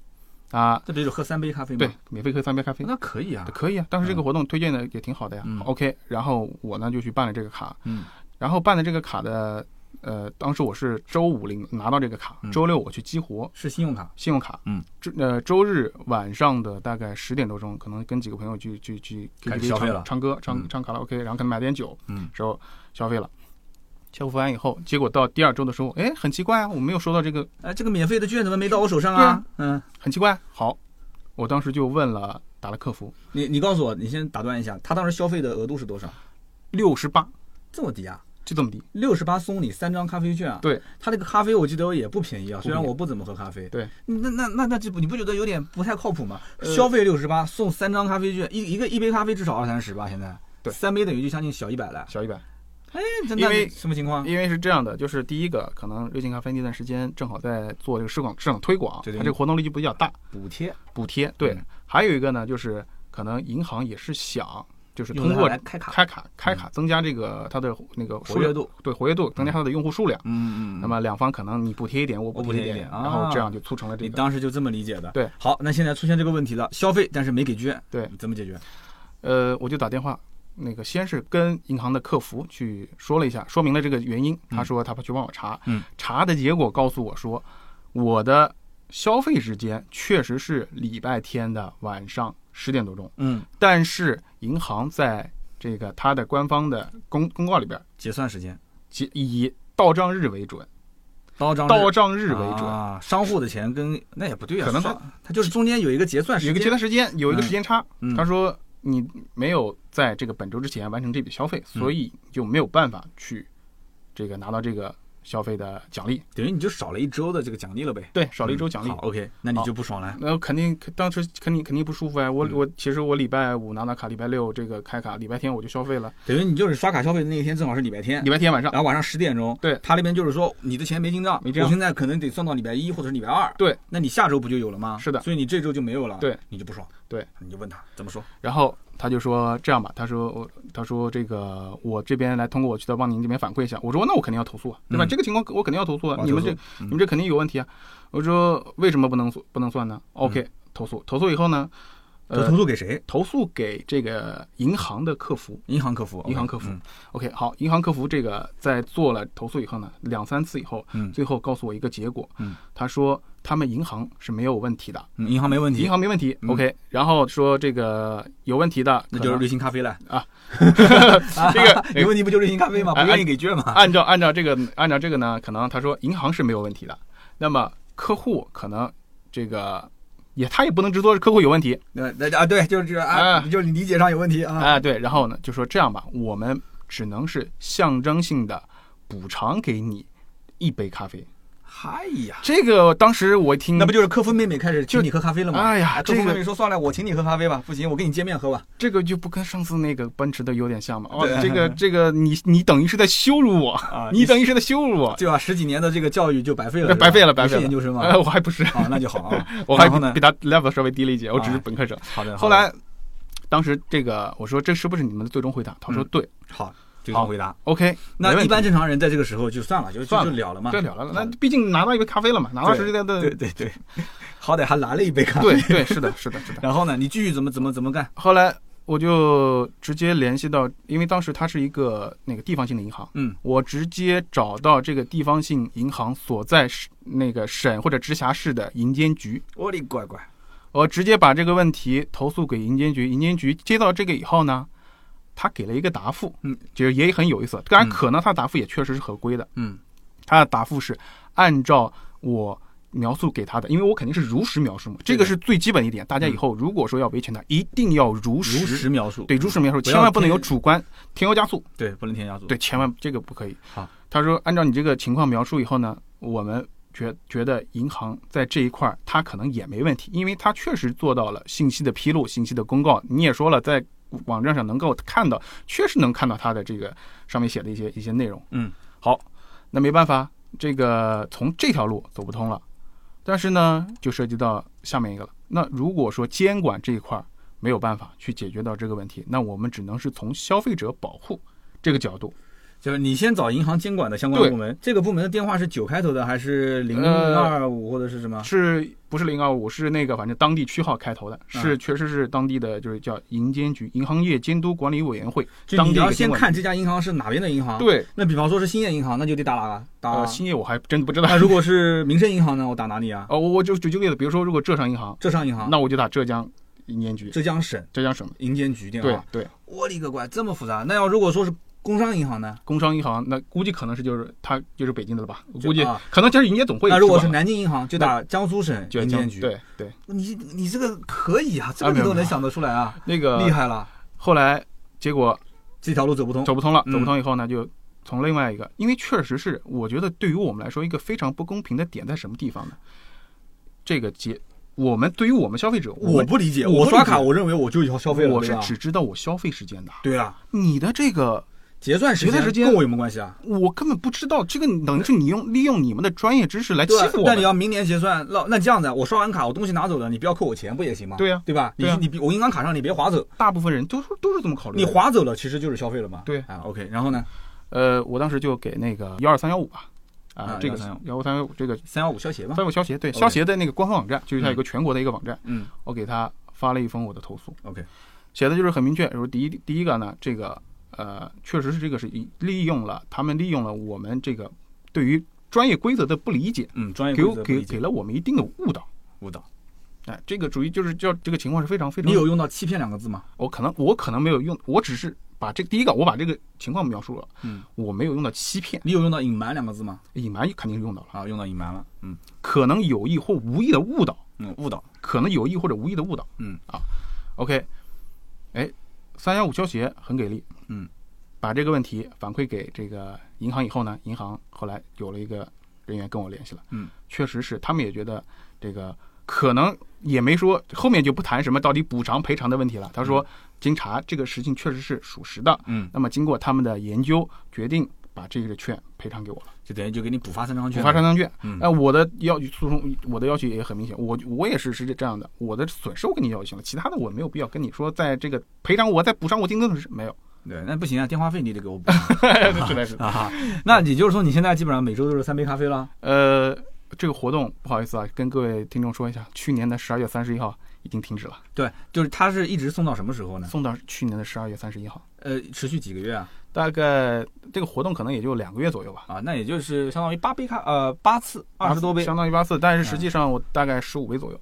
啊，这不就是喝三杯咖啡吗？对，，免费喝三杯咖啡。那可以啊。可以啊，当时这个活动推荐的也挺好的呀。嗯 OK，然后我呢就去办了这个卡，嗯然后办的这个卡的，呃，当时我是周五领拿到这个卡，嗯周六我去激活是信用卡。信用卡，嗯，周呃周日晚上的大概十点多钟，可能跟几个朋友去去去开始 KTV 消费了唱唱歌唱嗯唱卡拉 OK，然后可能买点酒，嗯时候消费了。消费完以后，结果到第二周的时候，哎，很奇怪啊，我没有收到这个，哎，这个免费的券怎么没到我手上啊？嗯，很奇怪。好，我当时就问了，打了客服，你你告诉我，你先打断一下，他当时消费的额度是多少？六十八，这么低啊？就这么低。六十八送你三张咖啡券啊？对，他这个咖啡我记得也不便宜啊，虽然我不怎么喝咖啡。对，那那那那这不你不觉得有点不太靠谱吗？呃消费六十八送三张咖啡券，一一个一杯咖啡至少二三十吧，现在。对三杯等于就将近小一百了。小一百，哎，这因为什么情况？因为是这样的，就是第一个，可能瑞幸咖啡那段时间正好在做这个市广市场推广，对对它这个活动力就比较大，补贴，补贴。对嗯，还有一个呢，就是可能银行也是想，就是通过来开卡开卡开卡增加这个它的那个，活跃度。对活跃度，增加它的用户数量。嗯嗯嗯。那么两方可能你补贴一点，我我补贴一点，然后这啊样就促成了这个你个。当时就这么理解的？对。好，那现在出现这个问题了，消费但是没给券，对怎么解决？呃，我就打电话，那个先是跟银行的客服去说了一下，说明了这个原因。嗯他说他去帮我查，嗯，查的结果告诉我说，我的消费时间确实是礼拜天的晚上十点多钟，嗯，但是银行在这个它的官方的公公告里边，结算时间，结以到账日为准，到账到账日为准。啊，商户的钱跟那也不对啊，可能他他就是中间有一个结算时间，有一个结算时间，有一个时间差。嗯。他说你没有在这个本周之前完成这笔消费，嗯。所以就没有办法去这个拿到这个消费的奖励。等于你就少了一周的这个奖励了呗，对，少了一周奖励。好，OK，那你就不爽了。那肯定当时肯定肯定不舒服啊！我嗯。我其实我礼拜五拿到卡，礼拜六这个开卡，礼拜天我就消费了，等于你就是刷卡消费的那一天正好是礼拜天。礼，拜天晚上。然后晚上十点钟，对。他那边就是说你的钱没进账，没进账。我现在可能得算到礼拜一或者是礼拜二，对，那你下周不就有了吗？是的。所以你这周就没有了，对，你就不爽，对，你就问他怎么说，然后他就说这样吧，他说我他说这个我这边来通过我渠道帮您这边反馈一下。我说那我肯定要投诉啊，对吧？嗯这个情况我肯定要投诉啊，哦你们这嗯你们这肯定有问题啊。我说为什么不能算不能算呢？OK，投诉投诉以后呢，这呃投诉给谁？投诉给这个银行的客服。银行客服，银行客服嗯 OK，好，银行客服这个在做了投诉以后呢，两三次以后，嗯最后告诉我一个结果，嗯，他说他们银行是没有问题的，嗯，银行没问题，银行没问题嗯，OK，然后说这个有问题的，那就是瑞幸咖啡了啊。这个 有问题不就瑞幸咖啡吗？哎不愿意给券嘛？按照按照这个按照这个呢，可能他说银行是没有问题的，那么客户可能这个也他也不能直说是客户有问题，那那啊，对，就是这个啊，啊就是你理解上有问题啊。哎、对，然后呢就说这样吧，我们只能是象征性的补偿给你一杯咖啡。嗨呀，这个当时我听，那不就是客服妹妹开始请你喝咖啡了吗？哎呀客服这个妹妹说算了，我请你喝咖啡吧，不行，我跟你见面喝吧。这个就不跟上次那个奔驰的有点像吗？哦，这个 这个 你你等于是在羞辱我，啊你等于是在羞辱我，对吧？十几年的这个教育就白费了，白费了，白费了。是研究生吗？呃，我还不是，啊，那就好啊。我还比他 level 稍微低了一截，我只是啊本科生。好的。后来，当时这个我说这是不是你们的最终回答？他说嗯对好，就这么回答。，OK，那一般正常人在这个时候就算了，就就算了就了了嘛。对了了，那毕竟拿到一杯咖啡了嘛，拿到时间的对对对，好歹还拿了一杯咖啡。对对是的是的是的。然后呢，你继续怎么怎么怎么干？后来我就直接联系到，因为当时它是一个那个地方性的银行，嗯，我直接找到这个地方性银行所在市那个省或者直辖市的银监局，我的乖乖，我直接把这个问题投诉给银监局，银监局接到这个以后呢，他给了一个答复，嗯，就是也很有意思。当然，嗯可能他答复也确实是合规的，嗯他的答复是按照我描述给他的，因为我肯定是如实描述嘛，这个是最基本一点。大家以后如果说要维权的，一定要如如实，描述，对如实描述，千万不能有主观添油加醋。对，不能添加醋，对，千万这个不可以。好，他说按照你这个情况描述以后呢，我们觉觉得银行在这一块儿他可能也没问题，因为他确实做到了信息的披露、信息的公告。你也说了，在网站上能够看到，确实能看到他的这个上面写的一些一些内容。嗯，好，那没办法，这个从这条路走不通了。但是呢，就涉及到下面一个了。那如果说监管这一块儿没有办法去解决到这个问题，那我们只能是从消费者保护这个角度。就是你先找银行监管的相关部门，这个部门的电话是九开头的还是零呃二五或者是什么？是不是零二五？是那个反正当地区号开头的，嗯是确实是当地的，就是叫银监局银行业监督管理委员会。你要先看这家银行是哪边的银行。，对，那比方说是兴业银行，那就得打哪个？打呃，。兴业我还真不知道。那如果是民生银行呢？我打哪里啊？哦，我我就举个例子，比如说如果浙商银行，浙商银行。那我就打浙江银监局，浙江省浙江省。银监局电对话。对，我勒个乖，这么复杂。那要如果说是工商银行呢？工商银行那估计可能是就是它就是北京的了吧？我估计啊可能就是营业总会。那如果是南京银行，就打江苏省银监局。，对对，你你这个可以啊，这个你都能想得出来啊，那个厉。害了。后来结果这条路走不通。走不通了，嗯走不通以后呢，就从另外一个，因为确实是我觉得对于我们来说一个非常不公平的点在什么地方呢？这个结，我们对于我们消费者，们我不理解，我刷卡，我认为我就要消费了。我是只知道我消费时间的，对啊，你的这个结算时间跟我有什么关系啊？我根本不知道，这个等于是你用利用你们的专业知识来欺负我们。那你要明年结算，那那这样子，我刷完卡，我东西拿走了，你不要扣我钱，不也行吗？对呀对吧？你你你我银行卡上你别划走，大部分人都是都是这么考虑你。划走了其实就是消费了嘛。对啊，OK，然后呢，呃，我当时就给那个幺二三幺五吧，啊啊，这个1235幺二三幺五这个三幺五消协吧三。五消协，对消协的那个官方网站，就是它有个全国的一个网站，嗯我给他发了一封我的投诉。，OK，写的就是很明确，说第一第一个呢，这个呃，确实是这个是以利用了他们利用了我们这个对于专业规则的不理解，嗯，专业规则不理解给了我们一定的误导。误导。哎，这个属于就是叫这个情况是非常非常。你有用到欺骗两个字吗？我可能我可能没有用，我只是把这第一个我把这个情况描述了，嗯，我没有用到欺骗，你有用到隐瞒两个字吗？隐瞒肯定是用到了，啊，用到隐瞒了。嗯可能有意或无意的误导，嗯，误导。可能有意或者无意的误导。嗯啊，OK，哎，三幺五消协很给力，嗯，把这个问题反馈给这个银行以后呢，银行后来有了一个人员跟我联系了，嗯，确实是他们也觉得这个可能也没说后面就不谈什么到底补偿赔偿的问题了，他说经查这个事情确实是属实的，嗯，那么经过他们的研究，决定把这个券赔偿给我了。就等于就给你补发三张券补。发三张券。嗯。那、我的要诉讼，我的要求也很明显，我我也是是这样的，我的损失我跟你要就行了，其他的我没有必要跟你说，在这个赔偿我再补偿我竞争损失没有。对，那不行啊，电话费你得给我补。是的，是的。啊哈，那也就是说你现在基本上每周都是三杯咖啡了。呃，这个活动不好意思啊，跟各位听众说一下，去年的十二月三十一号已经停止了，对，就是它是一直送到什么时候呢？送到去年的十二月三十一号，呃，持续几个月啊？大概这个活动可能也就两个月左右吧。啊，那也就是相当于八杯咖，呃，八次二十多杯。相当于八次，但是实际上我大概十五杯左右，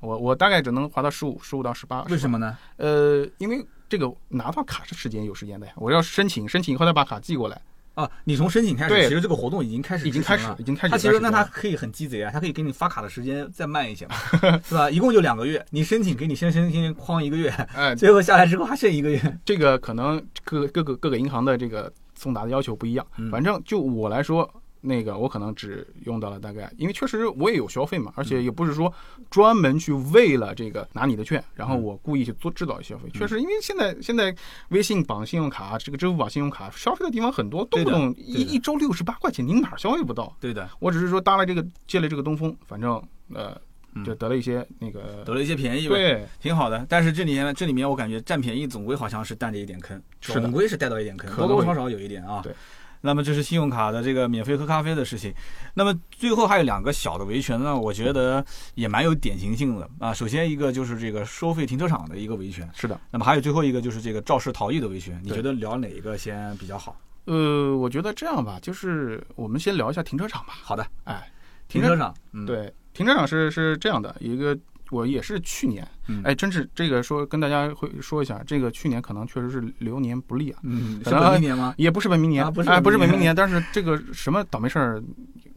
我我大概只能划到十五，十五到十八。为什么呢？呃，因为这个拿到卡是时间有时间的呀，我要申请，申请以后再把卡寄过来，啊，你从申请开始，对其实这个活动已经开始已经开始已经开始。他其实那他可以很鸡贼啊，他可以给你发卡的时间再慢一些嘛，是吧？一共就两个月，你申请给你先申请框一个月，哎，最后下来之后还剩一个月。这个可能各各个各个银行的这个送达的要求不一样，嗯反正就我来说。那个我可能只用到了大概，因为确实我也有消费嘛，而且也不是说专门去为了这个拿你的券，然后我故意去做制造消费。确实，因为现在现在微信绑信用卡，这个支付宝信用卡消费的地方很多，动不动一一周六十八块钱，你哪儿消费不到？对的，我只是说搭了这个借了这个东风，反正呃嗯就得了一些那个得了一些便宜呗，对挺好的。但是这里面这里面我感觉占便宜总归好像是占着一点坑，总归是带到一点坑，多多少少有一点啊。对。那么这是信用卡的这个免费喝咖啡的事情。那么最后还有两个小的维权呢，我觉得也蛮有典型性的啊。首先一个就是这个收费停车场的一个维权，是的。那么还有最后一个就是这个肇事逃逸的维权，你觉得聊哪一个先比较好？呃，我觉得这样吧，就是我们先聊一下停车场吧。好的，哎，停车场，嗯，对，停车场是是这样的一个。我也是去年，哎，真是这个说跟大家会说一下，这个去年可能确实是流年不利啊。嗯，是本命年吗？也不是本命年，不是，哎，不是本命年。但是这个什么倒霉事儿，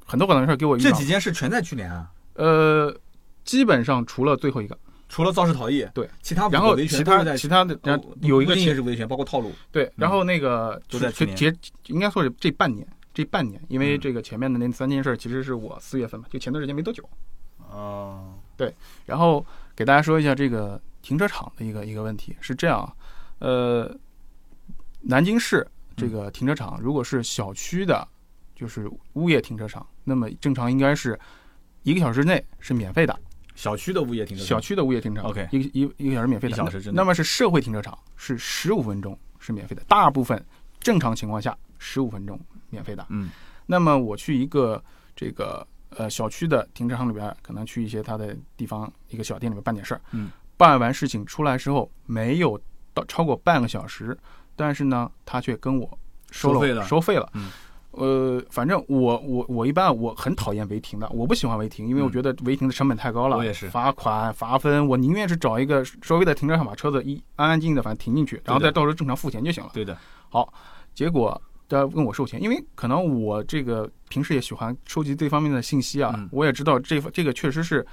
很多倒霉事儿给我。这几件事全在去年啊。呃，基本上除了最后一个，除了肇事逃逸，对，其他然后其他其他的，然后有一个也是维权，包括套路。对，然后那个就在去年，应该说是这半年，这半年，因为这个前面的那三件事其实是我四月份嘛，就前段时间没多久。哦，对，然后。给大家说一下这个停车场的一个一个问题是这样，呃，南京市这个停车场如果是小区的，就是物业停车场，那么正常应该是一个小时内是免费的。小区的物业停车场，小区的物业停车场，OK，一个一一个小时免费的。小时那么是社会停车场是十五分钟是免费的，大部分正常情况下十五分钟免费的。嗯，那么我去一个这个。呃，小区的停车场里边，可能去一些他的地方一个小店里面办点事儿。嗯，办完事情出来之后，没有到超过半个小时，但是呢，他却跟我收费了，收费了。嗯，呃，反正我我我一般我很讨厌违停的，我不喜欢违停，因为我觉得违停的成本太高了。我也是，罚款罚分，我宁愿是找一个稍微的停车场，把车子一安安静静的反正停进去，然后再到时候正常付钱就行了。对的。好，结果。大家问我收钱，因为可能我这个平时也喜欢收集这方面的信息啊，我也知道这这个确实是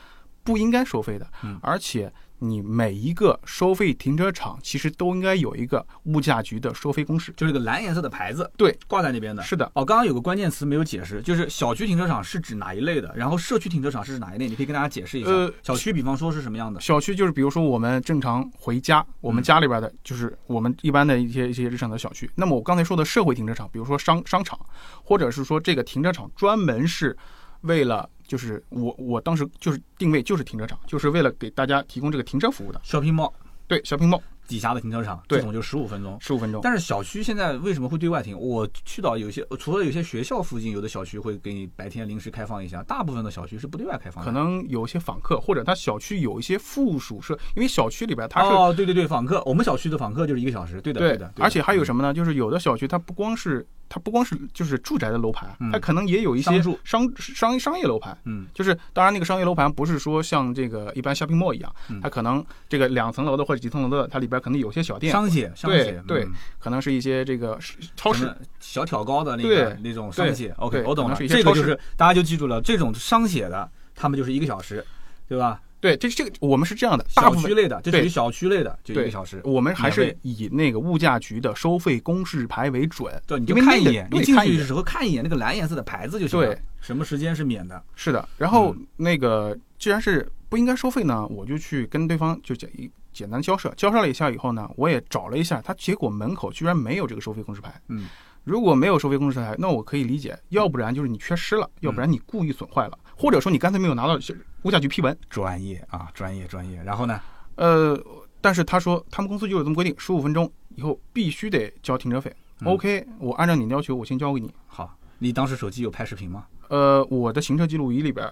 不应该收费的，而且。你每一个收费停车场其实都应该有一个物价局的收费公示，就是个蓝颜色的牌子，对，挂在那边的。是的。哦，刚刚有个关键词没有解释，就是小区停车场是指哪一类的，然后社区停车场是指哪一类？你可以跟大家解释一下。呃，小区比方说是什么样的？小区就是比如说我们正常回家，我们家里边的就是我们一般的一些一些日常的小区。那么我刚才说的社会停车场，比如说商商场，或者是说这个停车场专门是为了。就是我，我当时就是定位就是停车场，就是为了给大家提供这个停车服务的。shopping mall，对，shopping mall。底下的停车场，这种就十五分钟，十五分钟。但是小区现在为什么会对外停？我去到有些，除了有些学校附近，有的小区会给你白天临时开放一下，大部分的小区是不对外开放。可能有一些访客，或者他小区有一些附属设，因为小区里边它是哦，对对对，访客，我们小区的访客就是一个小时，对的对的。而且还有什么呢？就是有的小区它不光是它不光是就是住宅的楼盘，它可能也有一些商商商业楼盘。嗯，就是当然那个商业楼盘不是说像这个一般 shopping mall 一样，它可能这个两层楼的或者几层楼的，它里边可能有些小店。商写，对对，可能是一些这个超市小挑高的那个那种商写。OK，我懂了，这个就是大家就记住了，这种商写的，他们就是一个小时，对吧？对，这这个我们是这样的，小区类的，这属于小区类的，就一个小时。我们还是以那个物价局的收费公示牌为准，对，你就看一眼，你进去的时候看一眼那个蓝颜色的牌子就行了。对，什么时间是免的？是的。然后那个既然是不应该收费呢，我就去跟对方就简一。简单交涉，交涉了一下以后呢，我也找了一下，他结果门口居然没有这个收费公示牌。嗯，如果没有收费公示牌，那我可以理解，要不然就是你缺失了，要不然你故意损坏了，或者说你干脆没有拿到物价局批文。专业啊，专业专业。然后呢？呃，但是他说他们公司就有这么规定，十五分钟以后必须得交停车费。OK，我按照你的要求，我先交给你。好，你当时手机有拍视频吗？呃，我的行车记录仪里边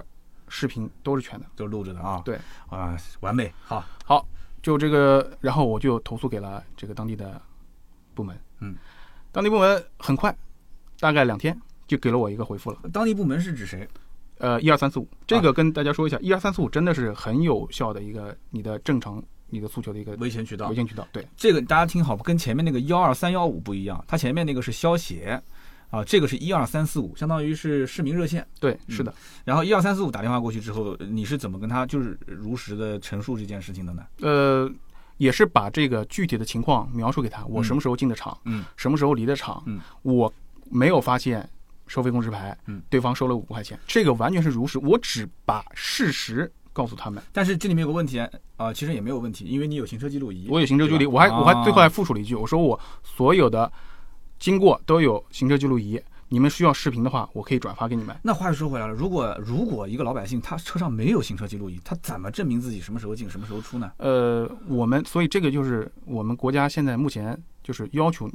视频都是全的，都录着的啊。对，啊，完美。好，好。就这个，然后我就投诉给了这个当地的部门。嗯，当地部门很快，大概两天就给了我一个回复了。当地部门是指谁？呃，一二三四五。这个跟大家说一下，一二三四五真的是很有效的一个你的正常你的诉求的一个维权渠道。维权渠道，对这个大家听好，跟前面那个幺二三幺五不一样，它前面那个是消协。啊，这个是一二三四五，相当于是市民热线。对，是的。然后一二三四五打电话过去之后，你是怎么跟他就是如实的陈述这件事情的呢？呃，也是把这个具体的情况描述给他，我什么时候进的场，嗯，什么时候离的场，嗯，我没有发现收费公示牌，嗯，对方收了五块钱，这个完全是如实，我只把事实告诉他们。但是这里面有个问题啊，其实也没有问题，因为你有行车记录仪，我有行车记录仪，我还我还最后还附属了一句，我说我所有的。经过都有行车记录仪，你们需要视频的话，我可以转发给你们。那话又说回来了，如果如果一个老百姓他车上没有行车记录仪，他怎么证明自己什么时候进什么时候出呢？呃，我们所以这个就是我们国家现在目前就是要求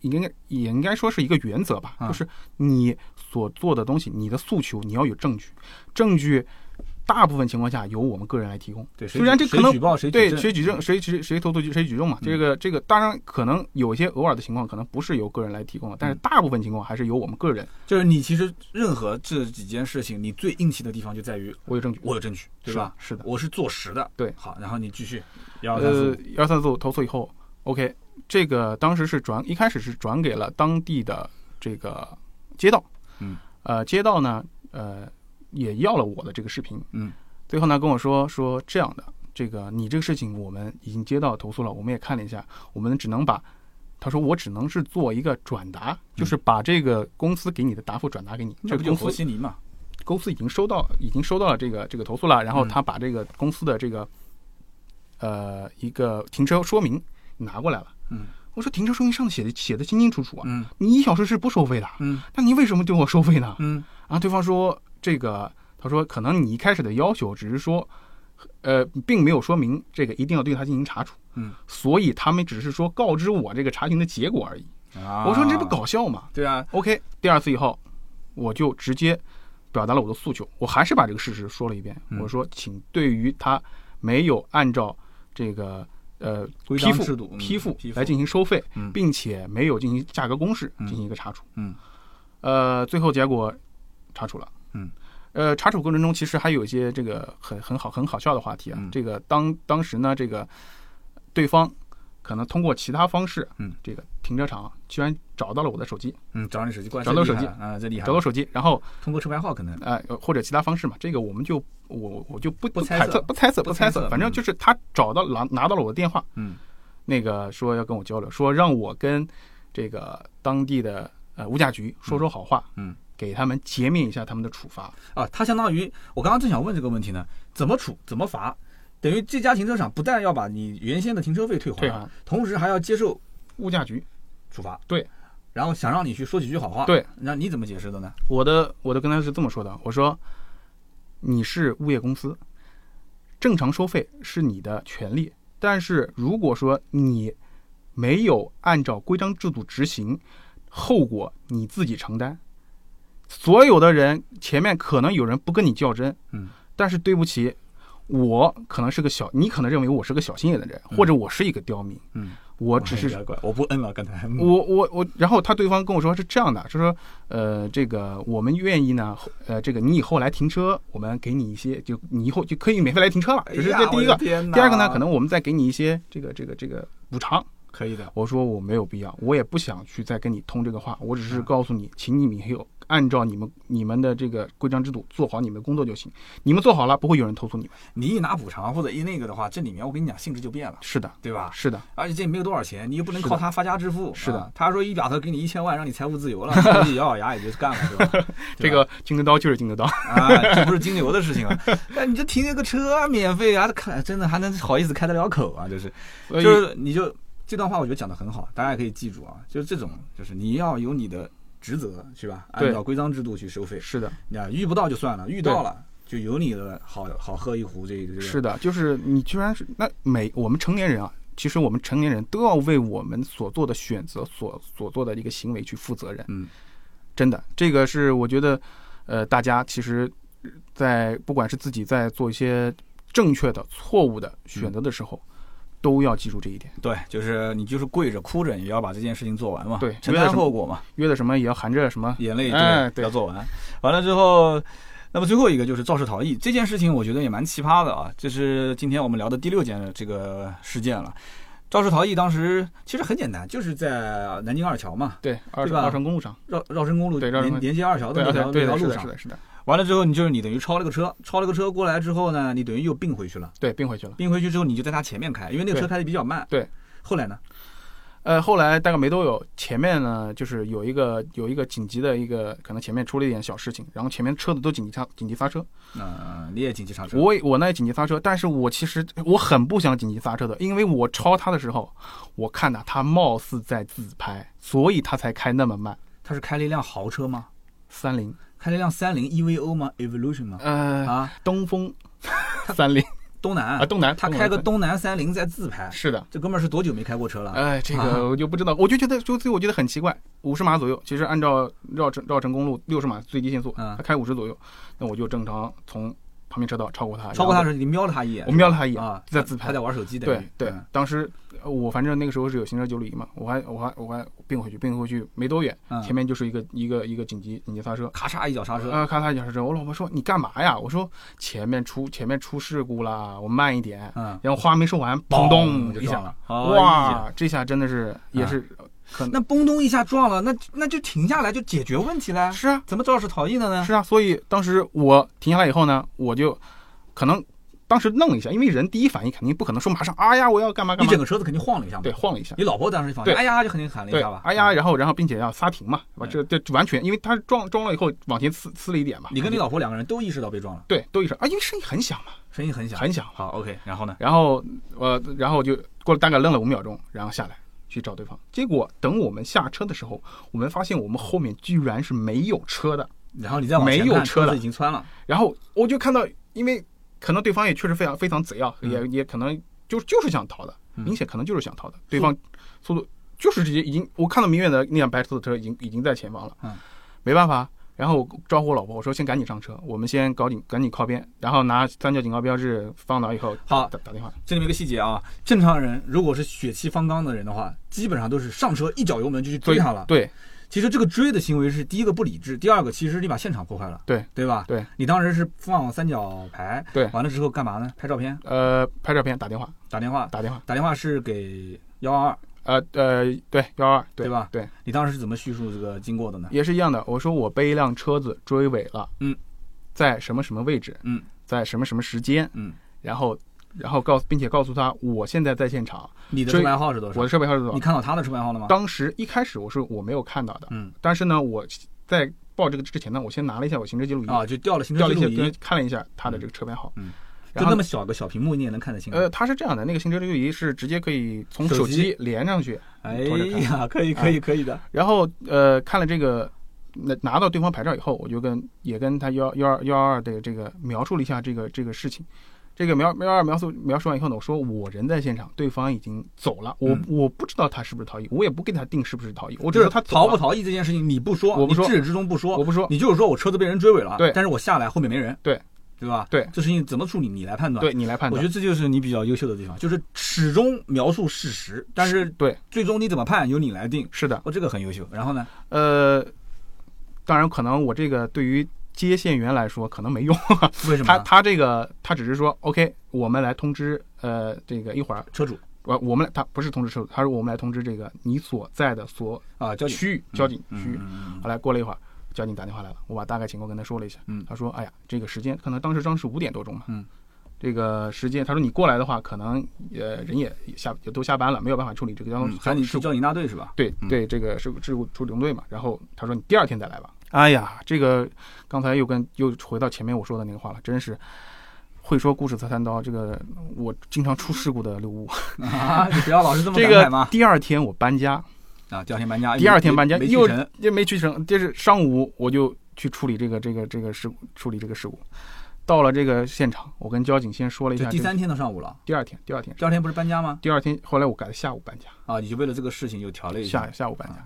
应该也应该说是一个原则吧，啊就是你所做的东西，你的诉求你要有证据，证据大部分情况下由我们个人来提供。对，虽然这可能谁举报谁对举谁举证，谁谁谁投诉谁举证嘛，嗯。这个这个当然可能有一些偶尔的情况，可能不是由个人来提供的，但是嗯。大部分情况还是由我们个人，就是你其实任何这几件事情，你最硬气的地方就在于我有证据，我有证据，对吧？是的，我是坐实的。对。好，然后你继续，幺二三四五投诉以后，OK，这个当时是转，一开始是转给了当地的这个街道，嗯，呃，街道呢，呃，也要了我的这个视频，嗯，最后呢跟我说说这样的，这个你这个事情我们已经接到投诉了，我们也看了一下，我们只能把。他说：“我只能是做一个转达，就是把这个公司给你的答复转达给你。这不就这个公司和稀泥嘛？公司已经收到，已经收到了这个这个投诉了，然后嗯他把这个公司的这个呃一个停车说明拿过来了。嗯，我说停车说明上写的写的清清楚楚啊，嗯你一小时是不收费的，嗯那你为什么对我收费呢？嗯然后对方说这个，他说可能你一开始的要求只是说，呃，并没有说明这个一定要对他进行查处，嗯，所以他们只是说告知我这个查询的结果而已。啊，我说你这不搞笑吗？对啊？OK，第二次以后，我就直接表达了我的诉求，我还是把这个事实说了一遍。嗯我说，请对于他没有按照这个呃规批复批复来进行收费，嗯并且没有进行价格公示嗯进行一个查处。嗯呃，最后结果查处了。嗯。呃，查处过程中其实还有一些这个很很好很好笑的话题啊。嗯这个当当时呢，这个对方可能通过其他方式，嗯，这个停车场居然找到了我的手机，嗯，找你手机关，找到手机啊，这厉害，找到手机，然后通过车牌号可能呃或者其他方式嘛，这个我们就我我就不不猜测不猜测不猜测反正嗯就是他找到拿拿到了我的电话，嗯那个说要跟我交流，说让我跟这个当地的呃物价局说说好话，嗯给他们减免一下他们的处罚。啊，他相当于我刚刚正想问这个问题呢，怎么处怎么罚？等于这家停车场不但要把你原先的停车费退还，退还同时还要接受物价局处罚。对，然后想让你去说几句好话。对，那你怎么解释的呢？我的我的跟他是这么说的，我说你是物业公司，正常收费是你的权利，但是如果说你没有按照规章制度执行，后果你自己承担。所有的人前面可能有人不跟你较真，嗯，但是对不起，我可能是个小，你可能认为我是个小心眼的人，嗯或者我是一个刁民，嗯，我只是我不摁了，刚才我我我，然后他对方跟我说是这样的，就说呃，这个我们愿意呢，呃，这个你以后来停车，我们给你一些，就你以后就可以免费来停车了，这是这第一个。第第二个呢，可能我们再给你一些这个这个这个补偿。可以的。我说我没有必要，我也不想去再跟你通这个话，我只是嗯告诉你，请你们以后按照你们你们的这个规章制度做好你们的工作就行。你们做好了，不会有人投诉你们。你一拿补偿或者一那个的话，这里面我跟你讲性质就变了，是的，对吧？是的，而且这也没有多少钱，你又不能靠他发家致富。是的啊他说一表头给你一千万，让你财务自由了，咬咬牙也就干了，是吧？这个金牛刀就是金牛刀。啊，这不是金牛的事情啊。那，你就停那个车免费啊，开真的还能好意思开得了口啊？就是，就是你就这段话，我觉得讲的很好，大家也可以记住啊。就是这种，就是你要有你的职责，是吧？按照规章制度去收费。是的，那，遇不到就算了，遇到了就有你的好好喝一壶这个。这个是的，就是你居然是那每我们成年人啊，其实我们成年人都要为我们所做的选择、所所做的一个行为去负责任。嗯，真的，这个是我觉得，呃，大家其实，在不管是自己在做一些正确的、错误的选择的时候，都要记住这一点。对，就是你就是跪着哭着也要把这件事情做完嘛，对承担后果嘛，约的什么也要含着什么，眼泪哎对对要做完。完了之后，那么最后一个就是肇事逃逸这件事情，我觉得也蛮奇葩的啊。这是今天我们聊的第六件这个事件了。肇事逃逸当时其实很简单，就是在南京二桥嘛，对，二对吧二城公路上，绕绕城公路对连连接二桥的对那条那条路上是。的，是的，完了之后，你就是你等于超了个车，超了个车过来之后呢，你等于又并回去了。对，并回去了。并回去之后，你就在他前面开，因为那个车开的比较慢。对。后来呢？呃，后来大概没多久，前面呢就是有一个有一个紧急的一个，可能前面出了一点小事情，然后前面车子都紧急刹紧急刹车，嗯，你也紧急刹车。我我呢也紧急刹车，但是我其实我很不想紧急刹车的，因为我超他的时候，我看到他貌似在自拍，所以他才开那么慢。他是开了一辆豪车吗？三菱，开了一辆三菱 EVO 吗？Evolution 吗？呃，啊，东风 三菱，东南啊，东南，他开个东南三菱在自拍，是的，这哥们儿是多久没开过车了？哎，这个我就不知道，我就觉得就所以我觉得很奇怪，五十码左右，其实按照绕城绕城公路六十码最低限速，他开五十左右，那我就正常从。旁边车道超过他，超过他时候你瞄了他一眼，我瞄了他一眼啊，在自拍，他在玩手机。对对，当时我反正那个时候是有行车记录仪嘛，我还我还我还并回去，并回去没多远，前面就是一个一个一个紧急紧急刹车，咔嚓一脚刹车，啊咔嚓一脚刹车。我老婆说你干嘛呀？我说前面出前面出事故了，我慢一点。嗯，然后话没说完，砰咚就响了，哇，这下真的是也是。那嘣咚一下撞了，那那就停下来就解决问题了。是啊，怎么肇事逃逸的呢？是啊，所以当时我停下来以后呢，我就可能当时愣了一下，因为人第一反应肯定不可能说马上，哎呀，我要干嘛干嘛。你整个车子肯定晃了一下嘛，对，晃了一下。你老婆当时反应，哎呀，就肯定喊了一下吧。哎呀，然后然后并且要刹停嘛，这这完全，因为他撞撞了以后往前呲呲了一点嘛。你跟你老婆两个人都意识到被撞了，对，都意识啊，因为声音很响嘛，声音很响，很响。好，OK，然后呢？然后呃然后就过了大概愣了五秒钟，然后下来。去找对方，结果等我们下车的时候，我们发现我们后面居然是没有车的。然后你再往前看，车已经穿了。然后我就看到，因为可能对方也确实非常非常贼啊，也也可能就就是想逃的，明显可能就是想逃的。对方速度就是直接已经，我看到明远的那辆白色的车已经已经在前方了。嗯，没办法。然后招呼我老婆，我说先赶紧上车，我们先搞紧，赶紧靠边，然后拿三角警告标志放倒以后，好打打电话。这里面一个细节啊，正常人如果是血气方刚的人的话，基本上都是上车一脚油门就去追他了。对，其实这个追的行为是第一个不理智，第二个其实你把现场破坏了。对，对吧？对，你当时是放三角牌，对，完了之后干嘛呢？拍照片？呃，拍照片，打电话，打电话，打电话，打电话是给幺二二。呃呃，对幺二对吧？对，你当时是怎么叙述这个经过的呢？也是一样的，我说我被一辆车子追尾了，嗯，在什么什么位置，嗯，在什么什么时间，嗯，然后然后告诉并且告诉他我现在在现场。你的车牌号是多少？我的车牌号是多少？你看到他的车牌号了吗？当时一开始我是我没有看到的，嗯，但是呢，我在报这个之前呢，我先拿了一下我行车记录仪啊，就调了行车记录仪，看了一下他的这个车牌号，嗯。就那么小个小屏幕，你也能看得清。呃，它是这样的，那个行车记录仪是直接可以从手机连上去。哎呀，可以可以可以的。然后呃，看了这个，拿拿到对方牌照以后，我就跟也跟他幺幺二幺二的这个描述了一下这个这个事情。这个描幺二描述描述完以后呢，我说我人在现场，对方已经走了，我我不知道他是不是逃逸，我也不给他定是不是逃逸，我只是他逃不逃逸这件事情你不说，我不说，至始至终不说，我不说，你就是说我车子被人追尾了，对，但是我下来后面没人，对。对吧？对，这事情怎么处理，你来判断。对你来判断，我觉得这就是你比较优秀的地方，就是始终描述事实，但是对最终你怎么判由你来定。是的，哦，这个很优秀。然后呢？呃，当然可能我这个对于接线员来说可能没用。为什么？他他这个他只是说 OK，我们来通知呃这个一会儿车主，我我们他不是通知车主，他说我们来通知这个你所在的所啊交区域交警区域。后来过了一会儿。交警打电话来了，我把大概情况跟他说了一下。嗯，他说：“哎呀，这个时间可能当时正是五点多钟嘛。嗯，这个时间，他说你过来的话，可能呃人也下也都下班了，没有办法处理这个交通。赶紧去交警大队是吧？对对，这个事故事故处理中队嘛。然后他说你第二天再来吧。哎呀，这个刚才又跟又回到前面我说的那个话了，真是会说故事的三刀。这个我经常出事故的刘物啊，你不要老是这么 这个第二天我搬家。啊，第二天搬家，第二天搬家又又没去成，就是上午我就去处理这个这个这个事故，处理这个事故。到了这个现场，我跟交警先说了一下。第三天的上午了。第二天，第二天，第二天不是搬家吗？第二天，后来我改了下午搬家。啊，你就为了这个事情又调了一下。下下午搬家。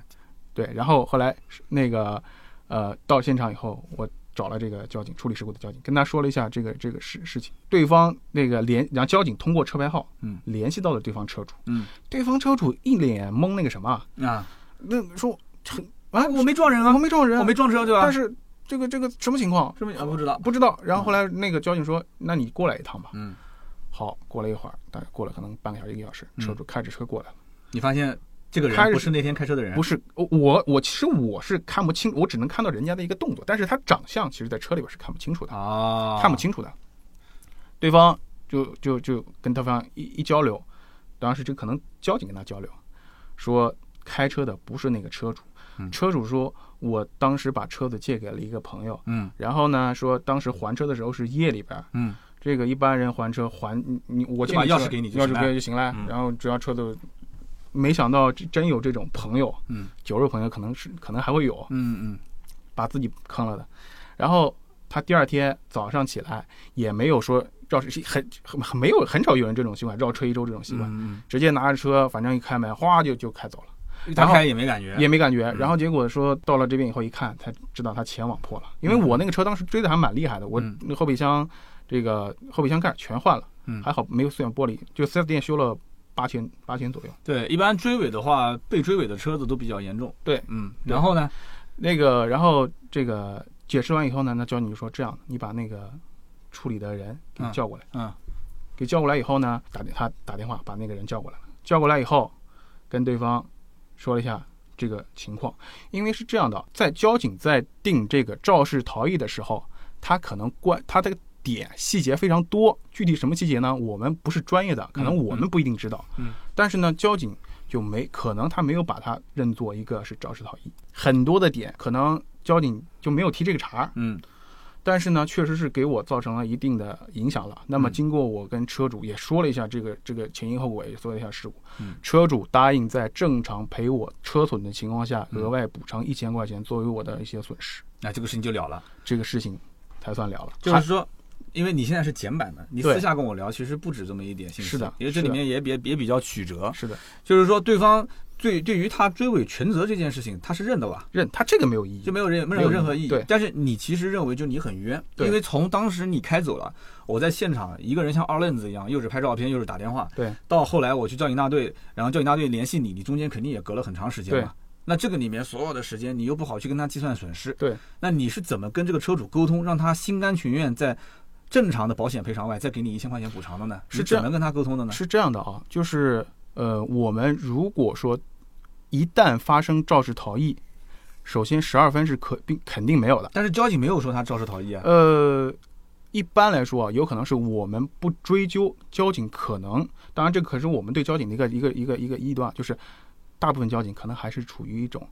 对，然后后来那个呃到现场以后，我。找了这个交警处理事故的交警，跟他说了一下这个这个事事情。对方那个联然后交警通过车牌号，嗯，联系到了对方车主，嗯，对方车主一脸懵，那个什么啊，那说很啊，我没撞人啊，我没撞人，我没撞车对吧？但是这个这个什么情况？什么啊？不知道，不知道。然后后来那个交警说，那你过来一趟吧。嗯，好，过了一会儿，大概过了可能半个小时一个小时，车主开着车过来了。你发现？这个人不是那天开车的人，不是我，我其实我是看不清，我只能看到人家的一个动作，但是他长相其实，在车里边是看不清楚的啊，看不清楚的。对方就就就跟对方一一交流，当时就可能交警跟他交流，说开车的不是那个车主，车主说我当时把车子借给了一个朋友，嗯，然后呢说当时还车的时候是夜里边，嗯，这个一般人还车还你你我就把钥匙给你，钥匙给就行了，然后只要车子。没想到真有这种朋友，嗯，酒肉朋友可能是可能还会有，嗯嗯，把自己坑了的。然后他第二天早上起来也没有说绕是很很很没有很少有人这种习惯绕车一周这种习惯，嗯直接拿着车反正一开门哗就就开走了，嗯，打开也没感觉，也没感觉。嗯。然后结果说到了这边以后一看，才知道他前网破了，因为我那个车当时追的还蛮厉害的，我嗯。那后备箱这个后备箱盖全换了，嗯。还好没有碎玻璃，就四 S 店修了八千八千左右。对，一般追尾的话，被追尾的车子都比较严重。对，嗯，然后呢，那个，然后这个解释完以后呢，那交警就说这样，你把那个处理的人给嗯叫过来，嗯给叫过来以后呢，打电他打电话把那个人叫过来了，叫过来以后，跟对方说了一下这个情况，因为是这样的，在交警在定这个肇事逃逸的时候，他可能关他这个点细节非常多，具体什么细节呢？我们不是专业的，可能嗯我们不一定知道，嗯，但是呢，交警就没可能他没有把它认作一个是肇事逃逸，很多的点可能交警就没有提这个茬儿，嗯但是呢，确实是给我造成了一定的影响了。那么嗯经过我跟车主也说了一下这个这个前因后果，也说了一下事故。嗯车主答应在正常赔我车损的情况下，嗯额外补偿一千块钱作为我的一些损失，那这个事情就了了。这个事情才算了了。就是说，因为你现在是简版的，你私下跟我聊，其实不止这么一点信息。是的因为这里面也也也比较曲折。是的，就是说，对方对对于他追尾全责这件事情，他是认的吧？认他这个没有意义就。没有任没没有有任何意义。对但是你其实认为就你很冤，对因为从当时你开走了，我在现场一个人像二愣子一样，又是拍照片又是打电话，对，到后来我去交警大队，然后交警大队联系你，你中间肯定也隔了很长时间嘛。那这个里面所有的时间，你又不好去跟他计算损失，对，那你是怎么跟这个车主沟通，让他心甘情愿在正常的保险赔偿外再给你一千块钱补偿的呢？是怎么跟他沟通的呢？是这样的啊，就是呃，我们如果说一旦发生肇事逃逸，首先十二分是可并肯定没有的。但是交警没有说他肇事逃逸啊。呃，一般来说啊，有可能是我们不追究交警，可能当然这可是我们对交警的一个一个一个一个臆断，就是大部分交警可能还是处于一种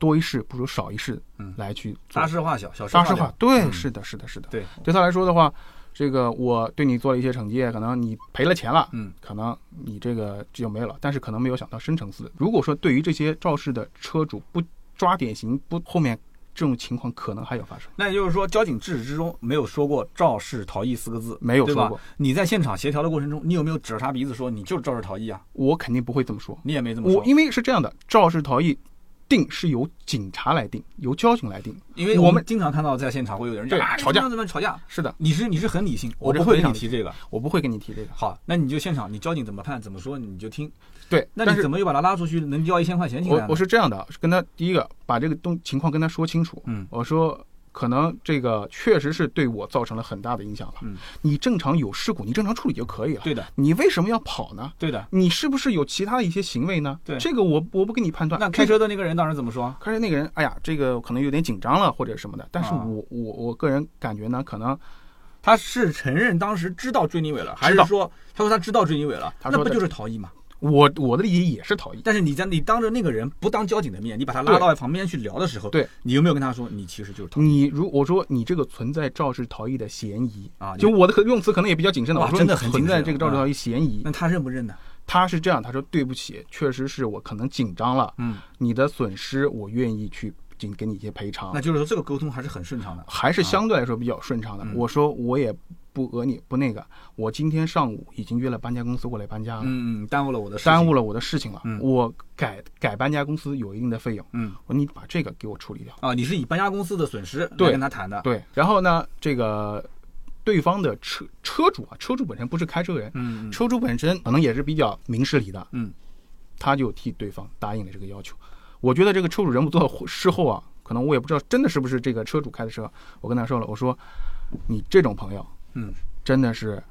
多一事不如少一事嗯来去做大事化小，小事大事化。对，嗯是的，是的，是的。对，对他来说的话，这个我对你做了一些惩戒，可能你赔了钱了，嗯，可能你这个就没了，但是可能没有想到深层次。如果说对于这些肇事的车主不抓典型，不后面这种情况可能还有发生，那也就是说，交警至始至终没有说过肇事逃逸四个字，没有说过，你在现场协调的过程中，你有没有指着他鼻子说你就是肇事逃逸啊？我肯定不会这么说。你也没这么说我，因为是这样的，肇事逃逸定是由警察来定，由交警来定。因为我们经常看到在现场会有人对啊吵架你怎么吵架？是的，你是你是很理性，我我不会跟你提这个。我不会跟你提这个。好，那你就现场，你交警怎么判怎么说你就听。对，那你怎么又把他拉出去，能交一千块钱进来？我我是这样的，跟他第一个把这个东情况跟他说清楚。嗯我说可能这个确实是对我造成了很大的影响了。嗯，你正常有事故，你正常处理就可以了。对的，你为什么要跑呢？对的。你是不是有其他的一些行为呢？对这个我我不跟你判断。那开车的那个人当时怎么说？开车那个人，哎呀，这个可能有点紧张了或者什么的。但是啊我我我个人感觉呢，可能他是承认当时知道追你尾了，还是说他说他知道追你尾了？他说那不就是逃逸吗？我我的理解也是逃逸。但是你在你当着那个人不当交警的面，你把他拉对到旁边去聊的时候，对你有没有跟他说你其实就是逃逸你如我说你这个存在肇事逃逸的嫌疑啊？就我的用词可能也比较谨慎的，我说真的很存在这个肇事逃逸嫌疑。那他认不认呢？他是这样，他说对不起，确实是我可能紧张了，嗯，你的损失我愿意去仅给你一些赔偿那，就是说这个沟通还是很顺畅的。还是相对来说比较顺畅的。嗯我说我也不讹你不那个，我今天上午已经约了搬家公司过来搬家了，嗯嗯，耽误了我的事情耽误了我的事情了，嗯我改改搬家公司有一定的费用，嗯我说你把这个给我处理掉。啊，你是以搬家公司的损失来对跟他谈的。对，然后呢，这个对方的车车主啊，车主本身不是开车人，嗯嗯车主本身可能也是比较明事理的，嗯，他就替对方答应了这个要求。我觉得这个车主人不做事后啊，可能我也不知道真的是不是这个车主开的车。我跟他说了，我说你这种朋友嗯，真的是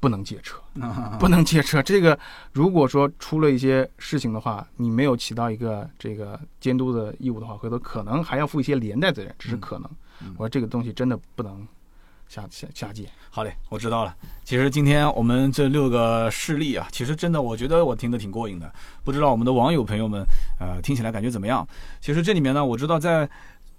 不能借车，啊不能借车。这个如果说出了一些事情的话，你没有起到一个这个监督的义务的话，回头可能还要负一些连带责任，只是可能。嗯我说这个东西真的不能下下下借。好嘞，我知道了。其实今天我们这六个事例啊，其实真的我觉得我听得挺过瘾的。不知道我们的网友朋友们，呃，听起来感觉怎么样？其实这里面呢，我知道在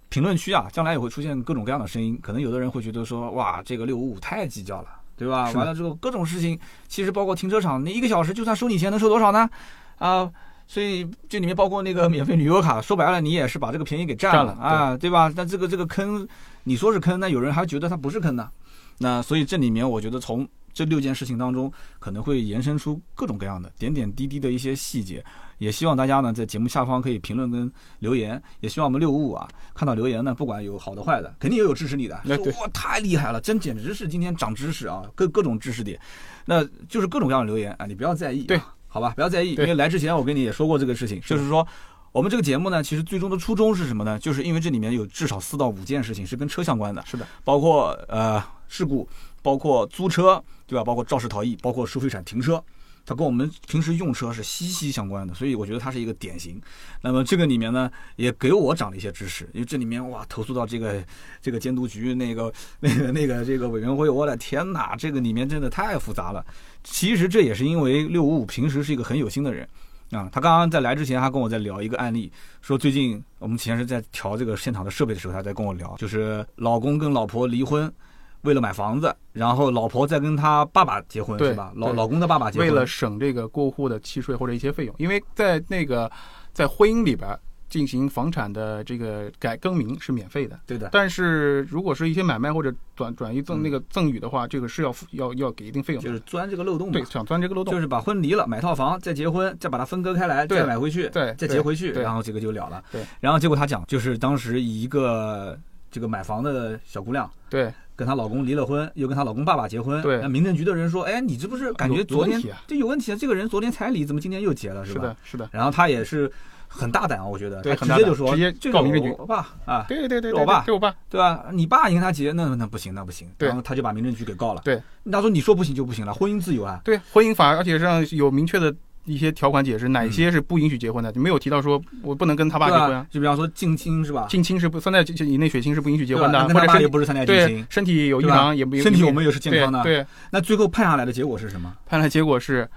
评论区啊，将来也会出现各种各样的声音。可能有的人会觉得说，哇，这个六五五太计较了，对吧？完了之后各种事情，其实包括停车场，那一个小时就算收你钱，能收多少呢？啊、所以这里面包括那个免费旅游卡，说白了你也是把这个便宜给占了占了啊，对吧？那这个这个坑，你说是坑，那有人还觉得它不是坑呢。那所以这里面我觉得从这六件事情当中，可能会延伸出各种各样的点点滴滴的一些细节。也希望大家呢在节目下方可以评论跟留言，也希望我们六五五啊看到留言呢，不管有好的坏的，肯定也有支持你的，哇太厉害了，真简直是今天长知识啊，各各种知识点，那就是各种各样的留言啊，你不要在意、啊，对，好吧，不要在意，因为来之前我跟你也说过这个事情，就是说。我们这个节目呢，其实最终的初衷是什么呢？就是因为这里面有至少四到五件事情是跟车相关的，是的，包括呃事故，包括租车，对吧？包括肇事逃逸，包括收费站停车，它跟我们平时用车是息息相关的，所以我觉得它是一个典型。那么这个里面呢，也给我长了一些知识，因为这里面哇，投诉到这个这个监督局那个 那个那个这个委员会，我的天哪，这个里面真的太复杂了。其实这也是因为六五五平时是一个很有心的人。啊，他刚刚在来之前还跟我在聊一个案例，说最近我们前是在调这个现场的设备的时候，他在跟我聊，就是老公跟老婆离婚，为了买房子，然后老婆再跟他爸爸结婚，是吧？老老公的爸爸结婚，为了省这个过户的契税或者一些费用，因为在那个在婚姻里边进行房产的这个改更名是免费的，对的，但是如果是一些买卖或者转转移赠嗯。那个赠与的话，这个是要付要要给一定费用，就是钻这个漏洞嘛。对，想钻这个漏洞，就是把婚离了，买套房，再结婚，再把它分割开来，再买回去，对再结回去，对。然后这个就了了。对，然后结果他讲，就是当时一个这个买房的小姑娘。对跟她老公离了婚，又跟她老公爸爸结婚。对那民政局的人说：“哎，你这不是感觉昨天问题啊这有问题啊？这个人昨天才离，怎么今天又结了？吧？”是的，是的，然后他也是很大胆啊，我觉得，他对直接就说，直接这告民政局个我爸啊，对对对，是我爸对我爸，对吧？你爸你跟他结，那那不行，那不行。然后他就把民政局给告了。对，他说你说不行就不行了，婚姻自由啊。对婚姻法，而且上有明确的一些条款解释，嗯哪些是不允许结婚的，就没有提到说我不能跟他爸结婚啊？。就比方说近亲是吧？近亲是不三代以内血亲是不允许结婚的，或者也不是三代近亲，身体有异常也不身体我们也是健康的。对对，那最后判下来的结果是什么？判下来结果是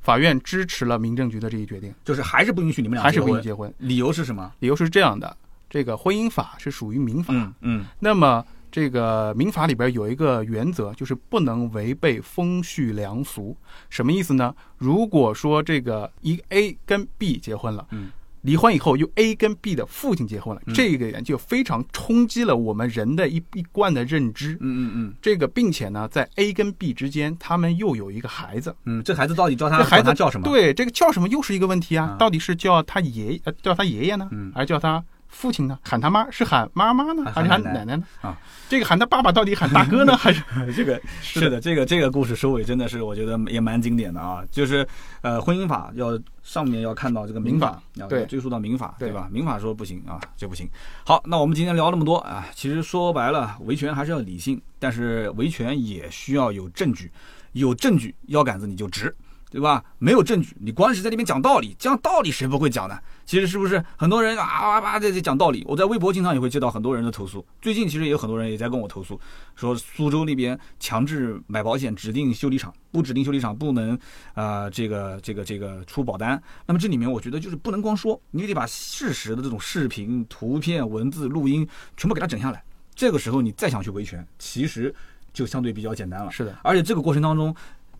法院支持了民政局的这一决定，就是还是不允许你们俩还是不允许结婚。理由是什么？理由是这样的：这个婚姻法是属于民法，嗯嗯那么这个民法里边有一个原则，就是不能违背风序良俗。什么意思呢？如果说这个一 A 跟 B 结婚了，嗯，离婚以后又 A 跟 B 的父亲结婚了，嗯这个点就非常冲击了我们人的一一贯的认知。嗯嗯嗯这个，并且呢，在 A 跟 B 之间，他们又有一个孩子，嗯，这孩子到底叫他这孩子他叫什么？对，这个叫什么又是一个问题啊啊？到底是叫他爷呃叫他爷爷呢，嗯还是叫他父亲呢？喊他妈是喊妈妈呢，还是喊奶奶呢？啊，这个喊他爸爸到底喊大哥呢，还是这个是的，这个这个故事收尾真的是我觉得也蛮经典的啊，就是呃婚姻法要上面要看到这个民法，要对追溯到民法，对对吧？民法说不行啊，这不行。好，那我们今天聊那么多啊，其实说白了，维权还是要理性，但是维权也需要有证据，有证据腰杆子你就直。对吧？没有证据，你光是在那边讲道理，讲道理谁不会讲呢？其实是不是很多人啊啊啊在这讲道理？我在微博经常也会接到很多人的投诉，最近其实也有很多人也在跟我投诉，说苏州那边强制买保险，指定修理厂，不指定修理厂不能啊、呃这个这个这个出保单。那么这里面我觉得就是不能光说，你得把事实的这种视频、图片、文字、录音全部给它整下来。这个时候你再想去维权，其实就相对比较简单了。是的，而且这个过程当中，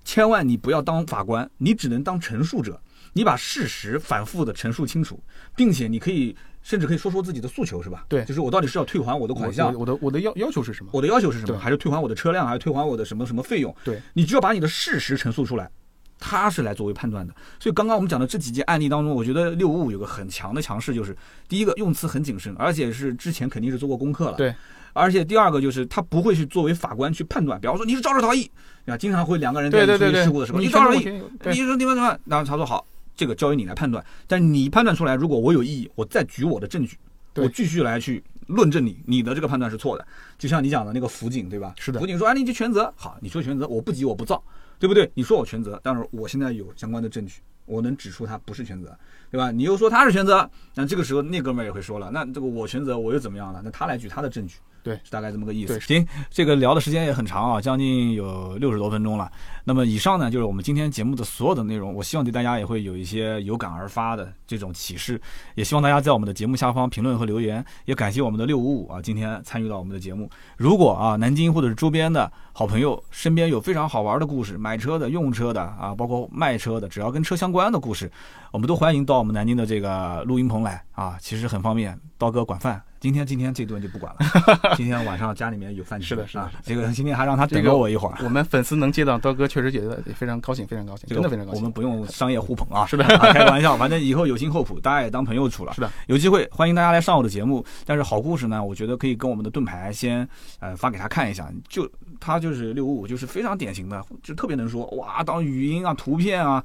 千万你不要当法官，你只能当陈述者，你把事实反复的陈述清楚，并且你可以甚至可以说说自己的诉求，是吧？对就是我到底是要退还我的款项我，的我的要要求是什么？我的要求是什么？还是退还我的车辆，还是退还我的什么什么费用？对，你只要把你的事实陈述出来，他是来作为判断的。所以刚刚我们讲的这几件案例当中，我觉得六五五有个很强的强势，就是第一个用词很谨慎，而且是之前肯定是做过功课了。对。而且第二个就是他不会去作为法官去判断，比方说你是肇事逃逸，啊，经常会两个人在处对对对对，理事故的时候，你肇事逃逸，对你说你们怎么？然后他说好，这个交由你来判断。但你判断出来，如果我有异议，我再举我的证据，我继续来去论证你，你的这个判断是错的。就像你讲的那个辅警，对吧？是的辅警说啊，你就全责，好，你说全责，我不急我不躁，对不对？你说我全责，但是我现在有相关的证据，我能指出他不是全责，对吧？你又说他是全责，那这个时候那哥们儿也会说了，那这个我全责我又怎么样了？那他来举他的证据。对是大概这么个意思。行，这个聊的时间也很长啊，将近有六十多分钟了。那么以上呢，就是我们今天节目的所有的内容。我希望对大家也会有一些有感而发的这种启示，也希望大家在我们的节目下方评论和留言。也感谢我们的六五五啊，今天参与到我们的节目。如果啊，南京或者是周边的好朋友身边有非常好玩的故事，买车的、用车的啊，包括卖车的，只要跟车相。关的故事，我们都欢迎到我们南京的这个录音棚来啊，其实很方便，刀哥管饭。今天今天这顿就不管了，今天晚上家里面有饭吃。是的，是的。这个今天还让他等了我一会儿。我们粉丝能接到刀哥，确实觉得非常高兴，非常高兴，真的非常高兴。我们不用商业互捧啊，是的，开个玩笑，反正以后有心厚朴，大家也当朋友处了。是的，有机会欢迎大家来上我的节目。但是好故事呢，我觉得可以跟我们的盾牌先呃发给他看一下。就他就是六五五，就是非常典型的，就特别能说哇，当语音啊、图片啊。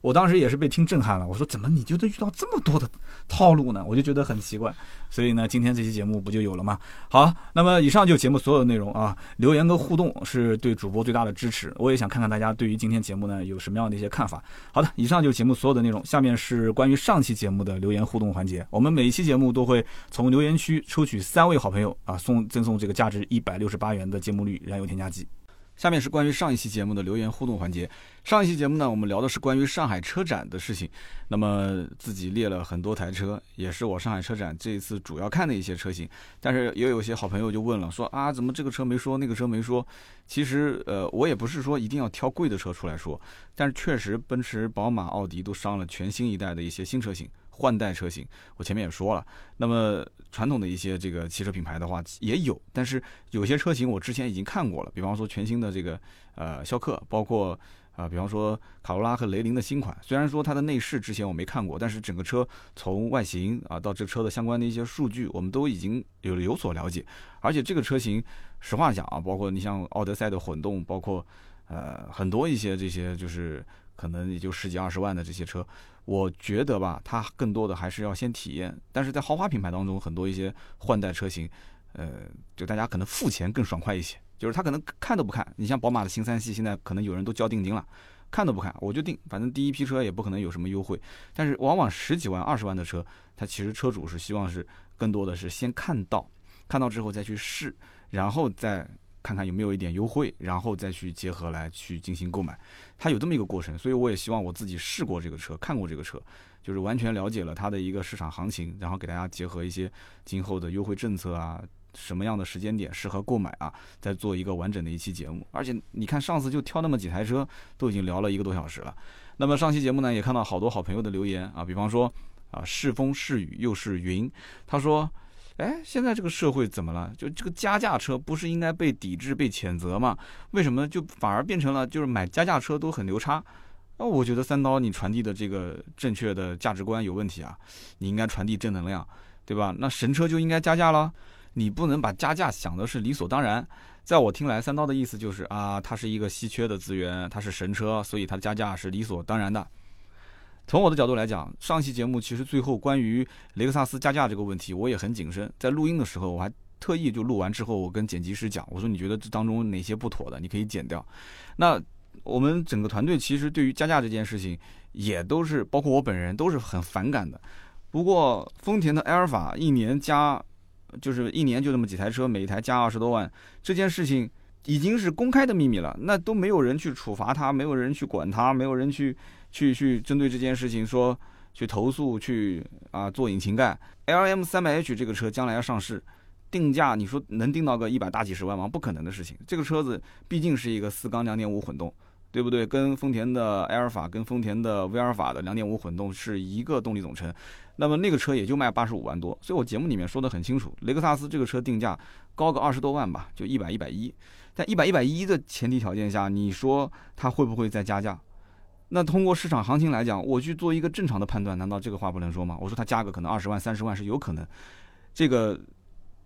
我当时也是被听震撼了，我说怎么你就能遇到这么多的套路呢？我就觉得很奇怪，所以呢，今天这期节目不就有了吗？好，那么以上就节目所有的内容啊，留言跟互动是对主播最大的支持，我也想看看大家对于今天节目呢有什么样的一些看法。好的，以上就是节目所有的内容，下面是关于上期节目的留言互动环节，我们每一期节目都会从留言区抽取三位好朋友啊，送赠送这个价值一百六十八元的节目绿燃油添加剂。下面是关于上一期节目的留言互动环节。上一期节目呢，我们聊的是关于上海车展的事情。那么自己列了很多台车，也是我上海车展这一次主要看的一些车型。但是也有些好朋友就问了，说啊，怎么这个车没说，那个车没说？其实，呃，我也不是说一定要挑贵的车出来说，但是确实，奔驰、宝马、奥迪都上了全新一代的一些新车型。换代车型，我前面也说了。那么传统的一些这个汽车品牌的话也有，但是有些车型我之前已经看过了。比方说全新的这个呃逍客，包括啊，比方说卡罗拉和雷凌的新款。虽然说它的内饰之前我没看过，但是整个车从外形啊到这车的相关的一些数据，我们都已经有有所了解。而且这个车型，实话讲啊，包括你像奥德赛的混动，包括呃很多一些这些就是可能也就十几二十万的这些车。我觉得吧，它更多的还是要先体验。但是在豪华品牌当中，很多一些换代车型，呃，就大家可能付钱更爽快一些。就是他可能看都不看。你像宝马的新三系，现在可能有人都交定金了，看都不看，我就定，反正第一批车也不可能有什么优惠。但是往往十几万、二十万的车，它其实车主是希望是更多的是先看到，看到之后再去试，然后再。看看有没有一点优惠，然后再去结合来去进行购买，它有这么一个过程，所以我也希望我自己试过这个车，看过这个车，就是完全了解了它的一个市场行情，然后给大家结合一些今后的优惠政策啊，什么样的时间点适合购买啊，再做一个完整的一期节目。而且你看上次就挑那么几台车，都已经聊了一个多小时了。那么上期节目呢，也看到好多好朋友的留言啊，比方说啊是风是雨又是云，他说。哎，现在这个社会怎么了？就这个加价车不是应该被抵制、被谴责吗？为什么就反而变成了就是买加价车都很牛叉？那我觉得三刀你传递的这个正确的价值观有问题啊！你应该传递正能量，对吧？那神车就应该加价了，你不能把加价想的是理所当然。在我听来，三刀的意思就是啊，它是一个稀缺的资源，它是神车，所以它加价是理所当然的。从我的角度来讲，上期节目其实最后关于雷克萨斯加价这个问题，我也很谨慎。在录音的时候，我还特意就录完之后，我跟剪辑师讲，我说你觉得这当中哪些不妥的，你可以剪掉。那我们整个团队其实对于加价这件事情，也都是包括我本人都是很反感的。不过丰田的埃尔法一年加，就是一年就那么几台车，每一台加二十多万，这件事情已经是公开的秘密了，那都没有人去处罚他，没有人去管他，没有人去。去去针对这件事情说去投诉去啊做引擎盖，L M 三百 H 这个车将来要上市，定价你说能定到个一百大几十万吗？不可能的事情。这个车子毕竟是一个四缸两点五混动，对不对？跟丰田的埃尔法跟丰田的威尔法的两点五混动是一个动力总成，那么那个车也就卖八十五万多。所以我节目里面说的很清楚，雷克萨斯这个车定价高个二十多万吧，就一百一百一。在一百一百一的前提条件下，你说它会不会再加价？那通过市场行情来讲，我去做一个正常的判断，难道这个话不能说吗？我说它价格可能二十万、三十万是有可能。这个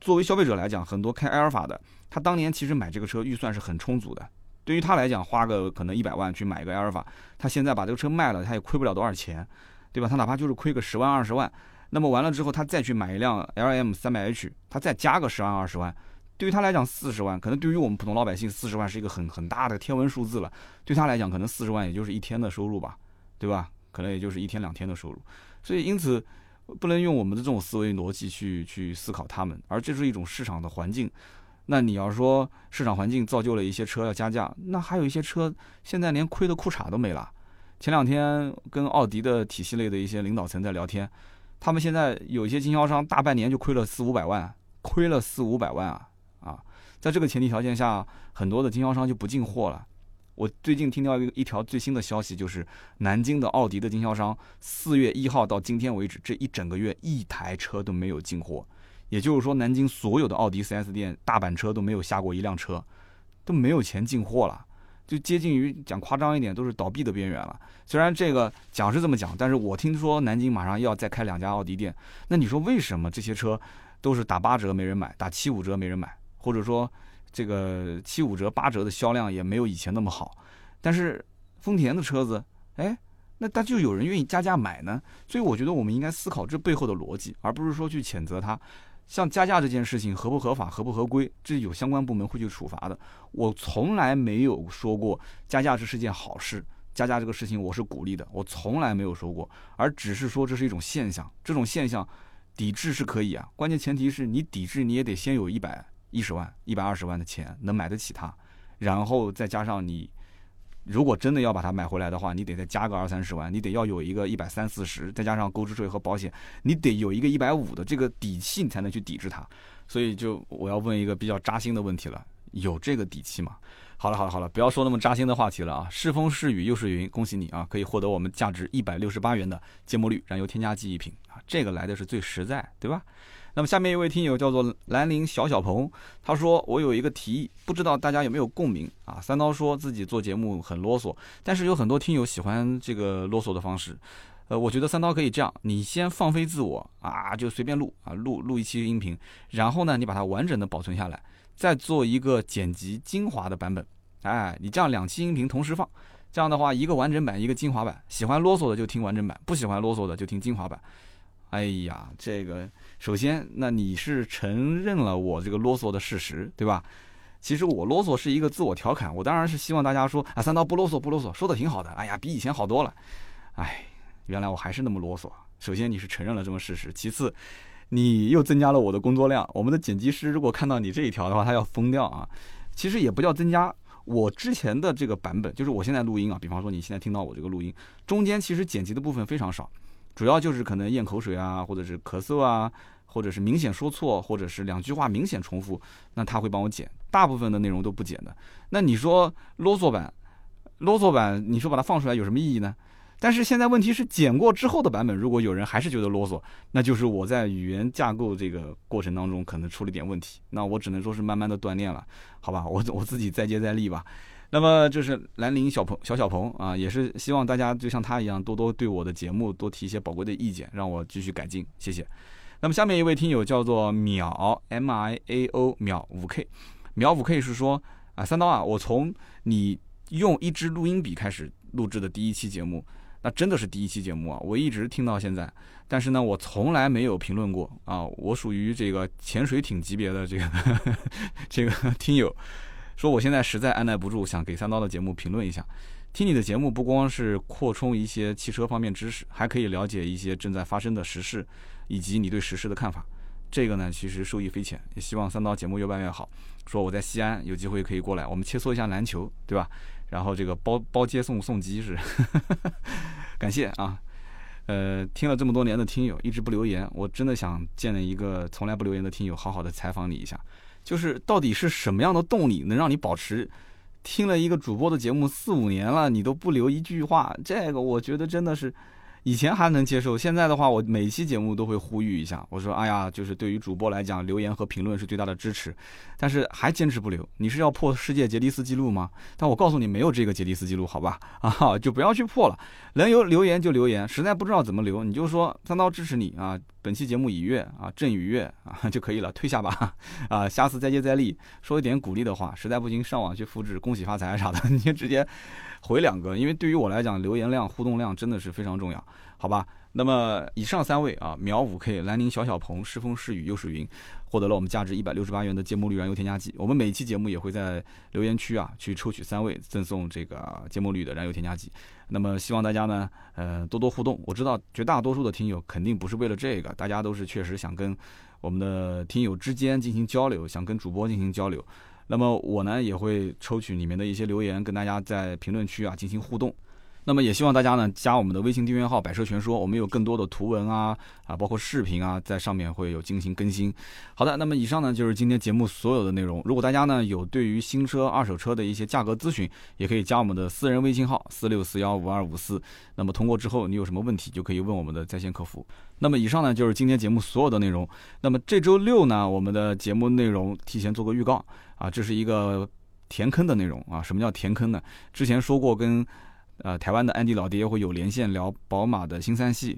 作为消费者来讲，很多开埃尔法的，他当年其实买这个车预算是很充足的。对于他来讲，花个可能一百万去买一个埃尔法，他现在把这个车卖了，他也亏不了多少钱，对吧？他哪怕就是亏个十万、二十万，那么完了之后，他再去买一辆 L M 三百 H，他再加个十万、二十万。对于他来讲，四十万可能对于我们普通老百姓，四十万是一个很很大的天文数字了。对他来讲，可能四十万也就是一天的收入吧，对吧？可能也就是一天两天的收入。所以因此，不能用我们的这种思维逻辑去去思考他们，而这是一种市场的环境。那你要说市场环境造就了一些车要加价，那还有一些车现在连亏的裤衩都没了。前两天跟奥迪的体系类的一些领导层在聊天，他们现在有一些经销商大半年就亏了四五百万，亏了四五百万啊。在这个前提条件下，很多的经销商就不进货了，我最近听到一一条最新的消息，就是南京的奥迪的经销商，四月一号到今天为止，这一整个月一台车都没有进货。也就是说，南京所有的奥迪 4S 店大板车都没有下过一辆车，都没有钱进货了，就接近于讲夸张一点，都是倒闭的边缘了。虽然这个讲是这么讲，但是我听说南京马上要再开两家奥迪店，那你说为什么这些车都是打八折没人买，打七五折没人买，或者说这个七五折八折的销量也没有以前那么好？但是丰田的车子，哎，那他就有人愿意加价买呢？所以我觉得我们应该思考这背后的逻辑，而不是说去谴责他。像加价这件事情合不合法、合不合规，这有相关部门会去处罚的。我从来没有说过加价这是件好事，加价这个事情我是鼓励的，我从来没有说过，而只是说这是一种现象。这种现象抵制是可以啊，关键前提是你抵制你也得先有一百一十万、一百二十万的钱能买得起它，然后再加上你。如果真的要把它买回来的话，你得再加个二三十万，你得要有一个一百三四十，再加上购置税和保险，你得有一个一百五的这个底气，你才能去抵制它。所以，就我要问一个比较扎心的问题了：有这个底气吗？好了，好了，好了，不要说那么扎心的话题了啊！是风是雨又是云，恭喜你啊，可以获得我们价值一百六十八元的芥末绿燃油添加剂一瓶啊，这个来的是最实在，对吧？那么下面一位听友叫做兰陵小小鹏，他说我有一个提议，不知道大家有没有共鸣啊？三刀说自己做节目很啰嗦，但是有很多听友喜欢这个啰嗦的方式，呃，我觉得三刀可以这样，你先放飞自我啊，就随便录啊，录录一期音频，然后呢，你把它完整的保存下来，再做一个剪辑精华的版本，哎，你这样两期音频同时放，这样的话一个完整版一个精华版，喜欢啰嗦的就听完整版，不喜欢啰嗦的就听精华版。哎呀，这个首先，那你是承认了我这个啰嗦的事实，对吧？其实我啰嗦是一个自我调侃，我当然是希望大家说啊，三刀不啰嗦不啰嗦，说的挺好的。哎呀，比以前好多了。哎，原来我还是那么啰嗦。首先你是承认了这么事实，其次你又增加了我的工作量。我们的剪辑师如果看到你这一条的话，他要疯掉啊。其实也不叫增加，我之前的这个版本，就是我现在录音啊，比方说你现在听到我这个录音，中间其实剪辑的部分非常少。主要就是可能咽口水啊，或者是咳嗽啊，或者是明显说错，或者是两句话明显重复，那他会帮我剪。大部分的内容都不剪的。那你说啰嗦版，啰嗦版，你说把它放出来有什么意义呢？但是现在问题是剪过之后的版本，如果有人还是觉得啰嗦，那就是我在语言架构这个过程当中可能出了点问题。那我只能说是慢慢的锻炼了，好吧，我我自己再接再厉吧。那么就是兰陵小鹏小小鹏啊，也是希望大家就像他一样，多多对我的节目多提一些宝贵的意见，让我继续改进，谢谢。那么下面一位听友叫做秒 M I A O 秒五 K，秒五 K 是说啊，三刀啊，我从你用一支录音笔开始录制的第一期节目，那真的是第一期节目啊，我一直听到现在，但是呢，我从来没有评论过啊，我属于这个潜水艇级别的这个 这个听友。说我现在实在按耐不住，想给三刀的节目评论一下。听你的节目不光是扩充一些汽车方面知识，还可以了解一些正在发生的时事，以及你对时事的看法。这个呢，其实受益匪浅。也希望三刀节目越办越好。说我在西安有机会可以过来，我们切磋一下篮球，对吧？然后这个包包接送送机是，感谢啊。呃，听了这么多年的听友一直不留言，我真的想见一个从来不留言的听友，好好的采访你一下。就是到底是什么样的动力能让你保持听了一个主播的节目四五年了，你都不留一句话？这个我觉得真的是。以前还能接受，现在的话，我每期节目都会呼吁一下，我说，哎呀，就是对于主播来讲，留言和评论是最大的支持，但是还坚持不留，你是要破世界杰尼斯纪录吗？但我告诉你，没有这个杰尼斯纪录，好吧？啊，就不要去破了，能有留言就留言，实在不知道怎么留，你就说三刀支持你啊，本期节目已阅啊，朕已阅啊就可以了，退下吧，啊，下次再接再厉，说一点鼓励的话，实在不行上网去复制，恭喜发财啥的，你就直接。回两个，因为对于我来讲，留言量、互动量真的是非常重要，好吧？那么以上三位啊，秒五 K、兰陵小小鹏、是风是雨又是云，获得了我们价值一百六十八元的芥末绿燃油添加剂。我们每期节目也会在留言区啊去抽取三位，赠送这个芥末绿的燃油添加剂。那么希望大家呢，呃，多多互动。我知道绝大多数的听友肯定不是为了这个，大家都是确实想跟我们的听友之间进行交流，想跟主播进行交流。那么我呢也会抽取里面的一些留言，跟大家在评论区啊进行互动。那么也希望大家呢加我们的微信订阅号“百车全说”，我们有更多的图文啊啊，包括视频啊，在上面会有进行更新。好的，那么以上呢就是今天节目所有的内容。如果大家呢有对于新车、二手车的一些价格咨询，也可以加我们的私人微信号四六四幺五二五四。那么通过之后，你有什么问题就可以问我们的在线客服。那么以上呢就是今天节目所有的内容。那么这周六呢，我们的节目内容提前做个预告啊，这是一个填坑的内容啊。什么叫填坑呢？之前说过跟。呃，台湾的安迪老爹会有连线聊宝马的新三系，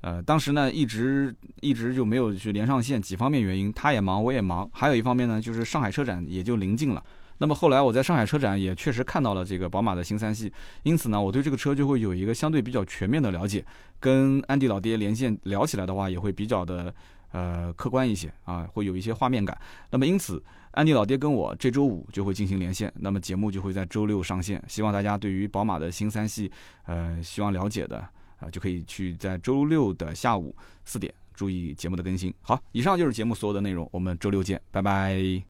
呃，当时呢一直一直就没有去连上线，几方面原因，他也忙，我也忙，还有一方面呢就是上海车展也就临近了。那么后来我在上海车展也确实看到了这个宝马的新三系，因此呢我对这个车就会有一个相对比较全面的了解，跟安迪老爹连线聊起来的话也会比较的呃客观一些啊，会有一些画面感。那么因此。安迪老爹跟我这周五就会进行连线，那么节目就会在周六上线。希望大家对于宝马的新三系，呃，希望了解的啊，就可以去在周六的下午四点注意节目的更新。好，以上就是节目所有的内容，我们周六见，拜拜。